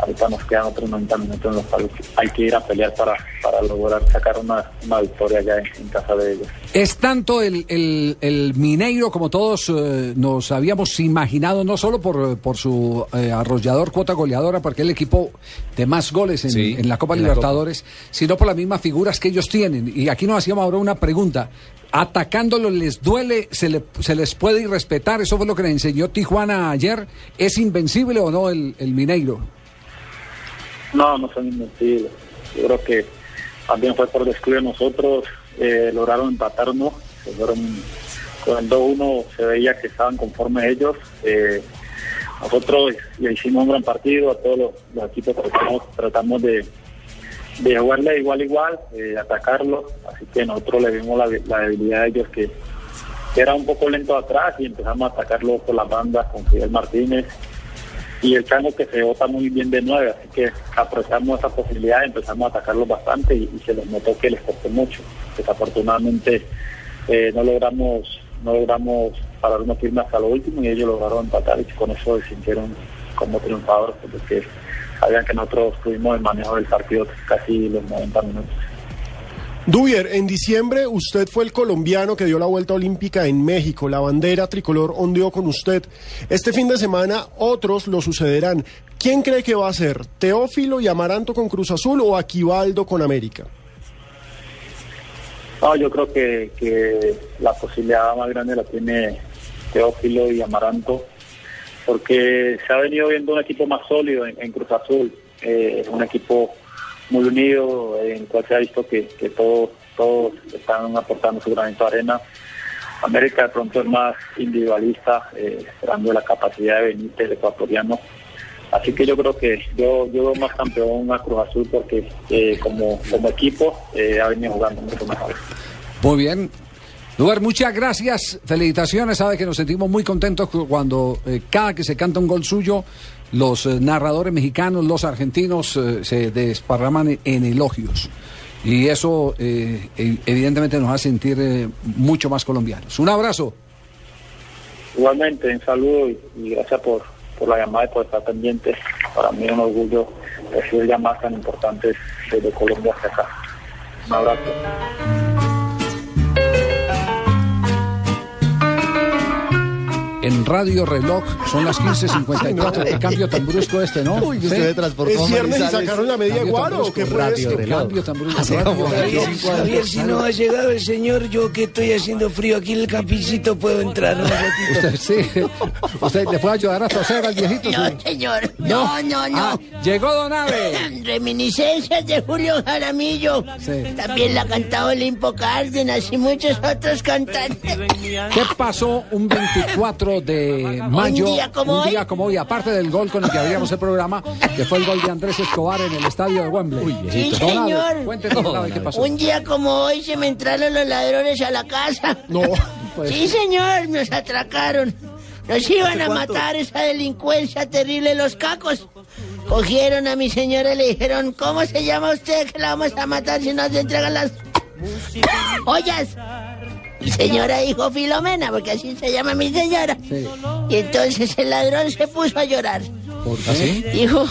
ahorita nos quedan otros 90 minutos en los cuales hay que ir a pelear para, para lograr sacar una, una victoria ya en, en casa de ellos. Es tanto el, el- el Mineiro como todos eh, nos habíamos imaginado, no solo por, por su eh, arrollador cuota goleadora, porque es el equipo de más goles en, Sí, en la Copa en la Libertadores, sino por las mismas figuras que ellos tienen. Y aquí nos hacíamos ahora una pregunta. Atacándolo les duele, se, le- se les puede irrespetar, eso fue lo que le enseñó Tijuana ayer. ¿Es invencible o no el, Mineiro? No, no son invencibles. Yo creo que también fue por descuido de nosotros, eh, lograron empatarnos, se fueron con el 2-1 se veía que estaban conformes ellos. eh, nosotros le hicimos un gran partido, a todos los, los equipos tratamos, tratamos de, de jugarle igual igual, eh, atacarlo, así que nosotros le vimos la, debilidad de ellos que, era un poco lento atrás y empezamos a atacarlo por las bandas con Fidel Martínez y el Chango que se vota muy bien de nueve, así que aprovechamos esa posibilidad y empezamos a atacarlos bastante y, se les notó que les costó mucho. Desafortunadamente eh, no logramos no logramos parar una firme hasta lo último y ellos lograron empatar y con eso se sintieron como triunfadores porque sabían que nosotros tuvimos el manejo del partido casi los 90 minutos. Dubier, en diciembre usted fue el colombiano que dio la vuelta olímpica en México. La bandera tricolor ondeó con usted. Este fin de semana otros lo sucederán. ¿Quién cree que va a ser? ¿Teófilo y Amaranto con Cruz Azul o Aquivaldo con América? No, yo creo que, que la posibilidad más grande la tiene Teófilo y Amaranto, porque se ha venido viendo un equipo más sólido en, Cruz Azul, eh, un equipo muy unido, en el cual se ha visto que, que todos, todos están aportando su granito de arena. América de pronto es más individualista, eh, esperando la capacidad de Benítez, el ecuatoriano. Así que yo creo que yo, yo veo más campeón a Cruz Azul porque eh, como, como equipo eh, ha venido jugando mucho mejor. Muy bien. Lugar, muchas gracias, felicitaciones, sabe que nos sentimos muy contentos cu- cuando eh, cada que se canta un gol suyo, los eh, narradores mexicanos, los argentinos eh, se desparraman en elogios. Y eso e- evidentemente nos hace sentir mucho más colombianos. Un abrazo. Igualmente, un saludo y, y gracias por, por la llamada y por estar pendiente. Para mí es un orgullo recibir llamadas tan importantes desde Colombia hasta acá. Un abrazo. En Radio Reloj son las 15.54. Qué cambio tan brusco este, ¿no? Uy, usted transportó ¿Es viernes y sacaron la media brusco. ¿qué fue Radio esto? Reloj. Cambio tan brusco. Javier, Javier, si no ha llegado el señor, yo que estoy haciendo frío aquí en el campicito, puedo entrar un ratito. Usted sí. ¿Usted le puede ayudar a toser al viejito? No, señor. No, no, no. Ah, llegó Don Ave. Reminiscencias de Julio Jaramillo. También la ha cantado Olimpo Cárdenas y muchos otros cantantes. ¿Qué pasó un 24 de mayo? día como un día hoy. como hoy, aparte del gol con el que abríamos el programa, que fue el gol de Andrés Escobar en el estadio de Wembley. Sí, Don Ave, señor. Cuéntenos, ¿qué pasó? Un día como hoy se me entraron los ladrones a la casa. No. pues. Sí, señor, nos atracaron. Nos iban a matar esa delincuencia terrible los cacos. Cogieron a mi señora y le dijeron, ¿cómo se llama usted que la vamos a matar si no se entregan las ollas? Señora dijo Filomena, porque así se llama mi señora. Y entonces el ladrón se puso a llorar. ¿Por qué? Dijo,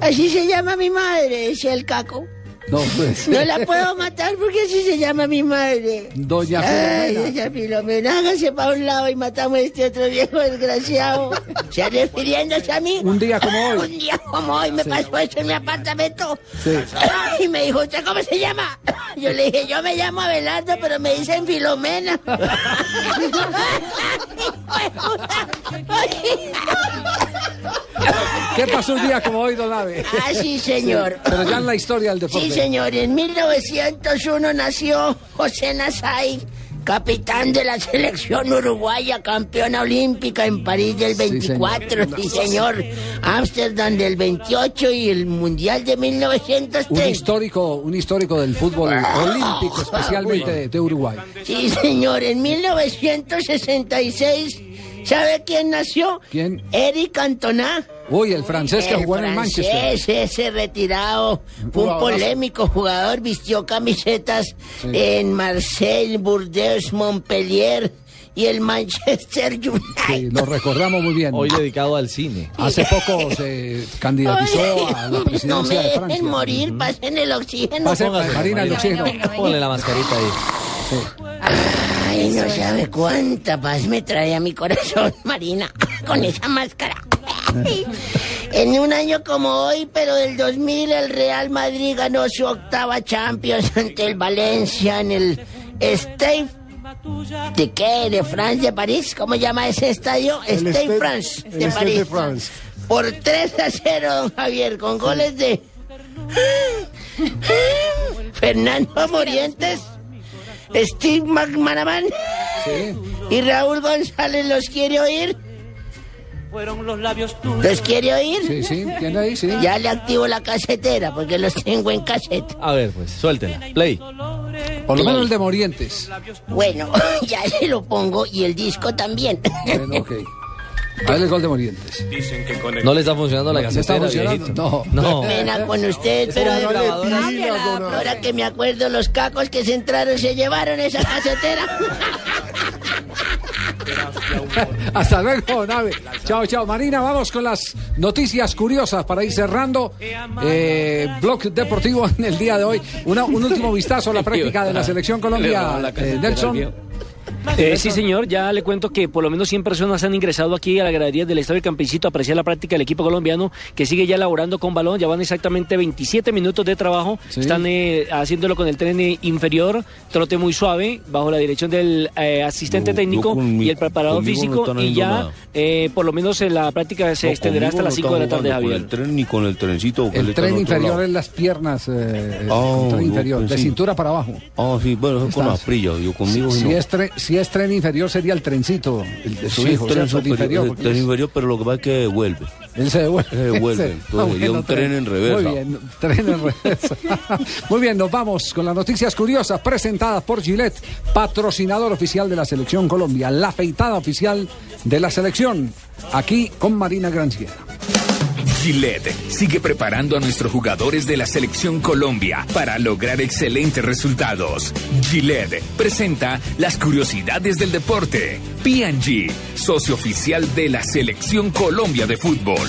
así se llama mi madre, decía el caco. No, pues. No la puedo matar porque así se llama mi madre. Doña Ay, Filomena. doña Filomena, hágase para un lado y matamos a este otro viejo desgraciado. ¿Se refiriéndose a mí? Un día como hoy. Un día como hoy me pasó eso en mi apartamento. Sí. Y me dijo, ¿usted cómo se llama? Yo le dije, yo me llamo Abelardo, pero me dicen Filomena. ¿Qué pasó un día como hoy, Don Ave? Ah, sí, señor. Pero ya en la historia del deporte. Sí, señor. En 1901 nació José Nazay, capitán de la selección uruguaya, campeona olímpica en París del 24. Sí, señor. Ámsterdam del 28 y el Mundial de Un 1930. histórico, un histórico del fútbol olímpico, especialmente de, de Uruguay. Sí, señor. En 1966, ¿sabe quién nació? ¿Quién? Eric Cantona. Uy, el francés que jugó en el Manchester. ese retirado, fue un polémico jugador, vistió camisetas Sí. en Marseille, Burdeos, Montpellier y el Manchester United. Sí, lo recordamos muy bien. Hoy dedicado al cine. Hace poco se candidatizó a la no presidencia me de Francia. dejen morir, pasen el oxígeno. Pase, Marina, el oxígeno. Ponle la mascarita ahí. Ay, no sabe cuánta paz me trae a mi corazón, Marina, con esa máscara. En un año como hoy, pero del 2000, el Real Madrid ganó su octava Champions ante el Valencia en el Stade de qué, de France de París, ¿cómo llama ese estadio? El Stade Stade- France de París. de France. Por 3 a 0, don Javier, con goles de Fernando Morientes, Steve McManaman y Raúl González. ¿Los quiere oír? Fueron los labios tuyos. ¿Los quiere oír? Sí, sí, ¿tiene ahí? Sí. Ya le activo la casetera porque los tengo en cassette. A ver, pues, suéltela. Play. Por lo menos el de Morientes. Bueno, ya se lo pongo y el disco también. Bueno, ok. A ver el gol de Morientes. No le está funcionando la ¿Le está casetera. No. No. Pena con usted, pero de verdad, ahora que me acuerdo, los cacos que se entraron se llevaron esa casetera. Hasta luego, nave. Chao, chao. Marina, vamos con las noticias curiosas para ir cerrando. Eh, blog deportivo en el día de hoy. Una- un último vistazo a la práctica de la selección Colombia. eh, Nelson. Eh, sí, señor, ya le cuento que por lo menos 100 personas han ingresado aquí a la gradería del Estadio Campicito a apreciar la práctica del equipo colombiano que sigue ya elaborando con balón. Ya van exactamente 27 minutos de trabajo. Sí. Están eh, haciéndolo con el tren eh, inferior, trote muy suave, bajo la dirección del eh, asistente Yo- técnico yo con mi- y el preparador no físico. y ya, eh, por lo menos en la práctica se No, extenderá hasta las no 5 de la tarde, Javier. Con el tren ni con el trencito. El tren inferior en las piernas. eh, el Ah, tren inferior, de cintura para abajo. Ah, sí, bueno, con las prillas. Yo conmigo Si no. es, tren, si es tren inferior sería el trencito, el de su Sí, hijo, tren el porque tren es- inferior, pero lo que pasa es que devuelve. Él se devuelve. Se devuelve. Entonces, sería un tren en reversa. Muy bien, tren en reversa. Muy bien, nos vamos con las noticias curiosas presentadas por Gillette, patrocinador oficial de la Selección Colombia, la afeitada oficial de la selección, aquí con Marina Granciera. Gillette sigue preparando a nuestros jugadores de la selección Colombia para lograr excelentes resultados. Gillette presenta las curiosidades del deporte. P&G, socio oficial de la selección Colombia de fútbol.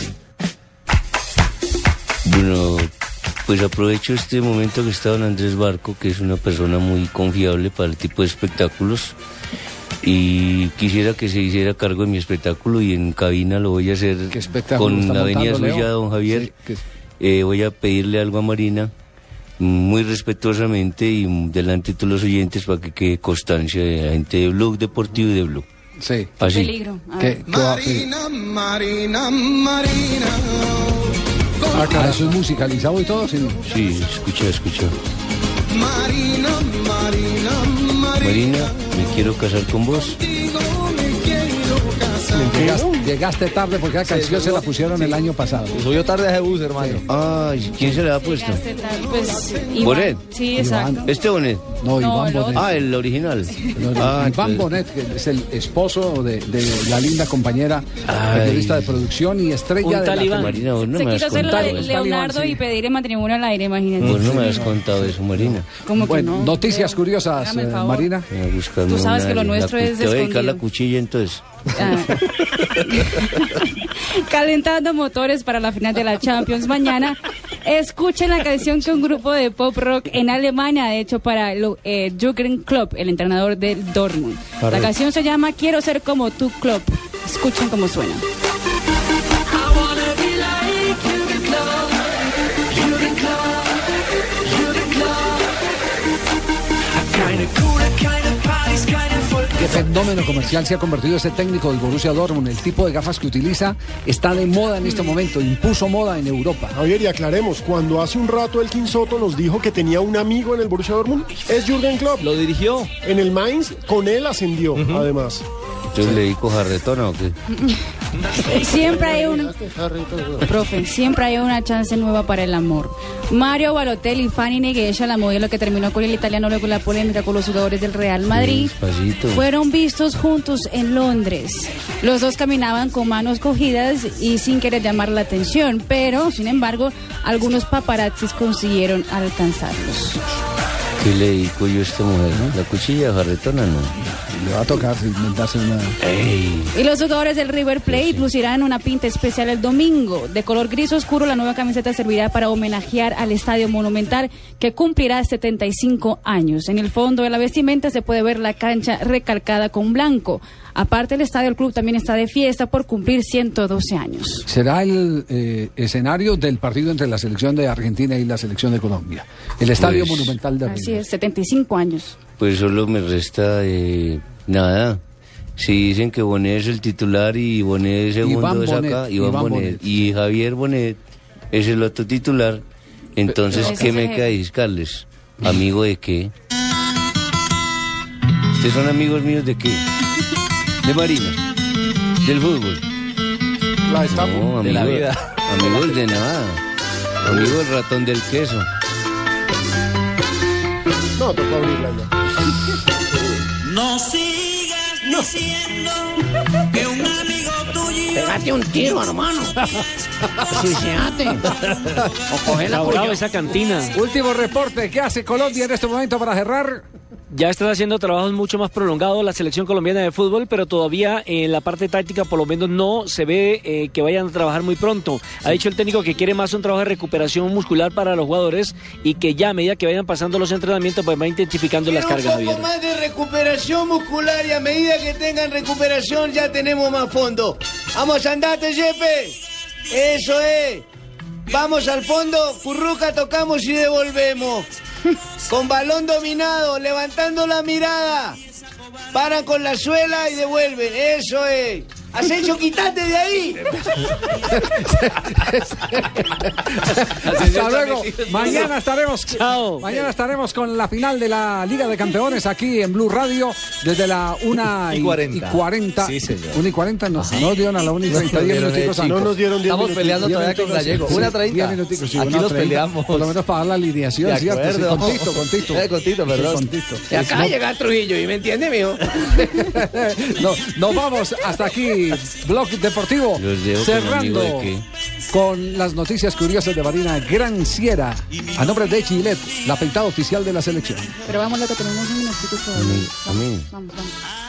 Bueno, pues aprovecho este momento que está don Andrés Barco, que es una persona muy confiable para el tipo de espectáculos. Y quisiera que se hiciera cargo de mi espectáculo y en cabina lo voy a hacer espectáculo con la montando, suya, don Javier. Sí, que- Eh, voy a pedirle algo a Marina, muy respetuosamente y delante de todos los oyentes para que quede constancia de la gente de Blog Deportivo y de Blog. Sí. Así. Peligro. A ¿Qué- ver. qué va a pedir? Marina, Marina. Ah, cara, eso es musicalizado y todo, sí. Sí, escucha, escucha. Marina, Marina, Marina. Marina, quiero casar con vos. Llegaste, llegaste tarde porque la canción se la pusieron el año pasado. Subió tarde a Jebus, hermano. Ay, ¿quién se le ha puesto? Tarde, Pues, Iván. ¿Bonet? Sí, exacto. ¿Este Bonet? No, Iván no. Bonet. Ah, el original. No, Ah, Iván entonces- Bonet, que es el esposo de, de la linda compañera, Ay. periodista de producción y estrella Un de la. Marina, vos no Se me has quiso hacer la. Leonardo y pedirle matrimonio al aire, imagínate. Vos no me has contado eso, Marina. Como que Bueno, no. noticias curiosas, el eh. Marina. Tú sabes que lo la nuestro es Te voy a dedicar la cuchilla entonces. Ah. Calentando motores para la final de la Champions mañana. Escuchen la canción que un grupo de pop rock en Alemania ha hecho para lo- eh, Jürgen Klopp, el entrenador del Dortmund. La canción se llama Quiero ser como tú, Klopp. Escuchen cómo suena. Qué fenómeno comercial se ha convertido ese técnico del Borussia Dortmund. El tipo de gafas que utiliza está de moda en este momento, impuso moda en Europa. Javier, y aclaremos, cuando hace un rato el Soto nos dijo que tenía un amigo en el Borussia Dortmund, es Jürgen Klopp. Lo dirigió. En el Mainz, con él ascendió, además. Entonces le dedico jarretona o qué? Siempre hay un profe, siempre hay una chance nueva para el amor. Mario Balotelli y Fanny Neguesha, la modelo que terminó con el italiano luego la polémica con los jugadores del Real Madrid, Despacito. fueron vistos juntos en Londres. Los dos caminaban con manos cogidas y sin querer llamar la atención, pero sin embargo, algunos paparazzis consiguieron alcanzarlos. ¿Qué le dedico yo a esta mujer? ¿La cuchilla jarretona no? Le va a tocar inventarse una. Ey. Y los jugadores del River Plate lucirán una pinta especial el domingo. De color gris oscuro, la nueva camiseta servirá para homenajear al Estadio Monumental que cumplirá 75 años. En el fondo de la vestimenta se puede ver la cancha recalcada con blanco. Aparte, el estadio del club también está de fiesta por cumplir 112 años. Será el eh, escenario del partido entre la selección de Argentina y la selección de Colombia. El Estadio Pues- Monumental de Así River. es, 75 años. Pues solo me resta eh, nada. Si dicen que Bonet es el titular y Bonet segundo Iván es Bonet, acá, Iván, Iván Bonet, Bonet. y Javier Bonet es el otro titular, entonces Pero- ¿qué me es jefe. discarles? ¿Amigo de qué? ¿Ustedes son amigos míos de qué? ¿De Marina? ¿Del fútbol? La destapo. No, De la vida. Amigos de nada. Amigos del ratón del queso. No, tocó abrirla ya. No sigas diciendo que un amigo tuyo. Pégate un tiro, hermano. Suicidate. O coge la cuya. esa cantina. Último reporte. ¿Qué hace Colombia en este momento para cerrar? Ya están haciendo trabajos mucho más prolongados la selección colombiana de fútbol, pero todavía en la parte táctica por lo menos no se ve eh, que vayan a trabajar muy pronto. Ha dicho el técnico que quiere más un trabajo de recuperación muscular para los jugadores y que ya a medida que vayan pasando los entrenamientos pues va intensificando las cargas, un poco Javier. más de recuperación muscular y a medida que tengan recuperación ya tenemos más fondo. Vamos, andate, Jefe. Eso es. Vamos al fondo, curruca, tocamos y devolvemos. Con balón dominado, levantando la mirada. Paran con la suela y devuelven. Eso es. Asensio, quítate de ahí. Hasta luego. Mañana estaremos. Chao. Mañana estaremos con la final de la Liga de Campeones aquí en Blue Radio desde la 1 Y 40. 40. Sí, señor. 1 y 40 no, no dieron a la 1 y 30, 10 dieron, minuticos eh, antes. No nos dieron 10 Estamos peleando todavía con Gallego. Sí, Una 30. 10 minuticos, sí, Aquí 30. peleamos. Por lo menos para dar la alineación, ¿cierto? Sí, con Tito, con Tito. Eh, con Tito, Sí, perdón. con Tito. Y acaba de llegar Trujillo, ¿y me entiende, mijo? No, nos vamos hasta aquí, Blog Deportivo. Con cerrando de con las noticias curiosas de Marina Gran Sierra, a nombre de Gillette, la peitada oficial de la selección. Pero vamos, lo que tenemos un minutito todavía. A mí. Vamos, vamos.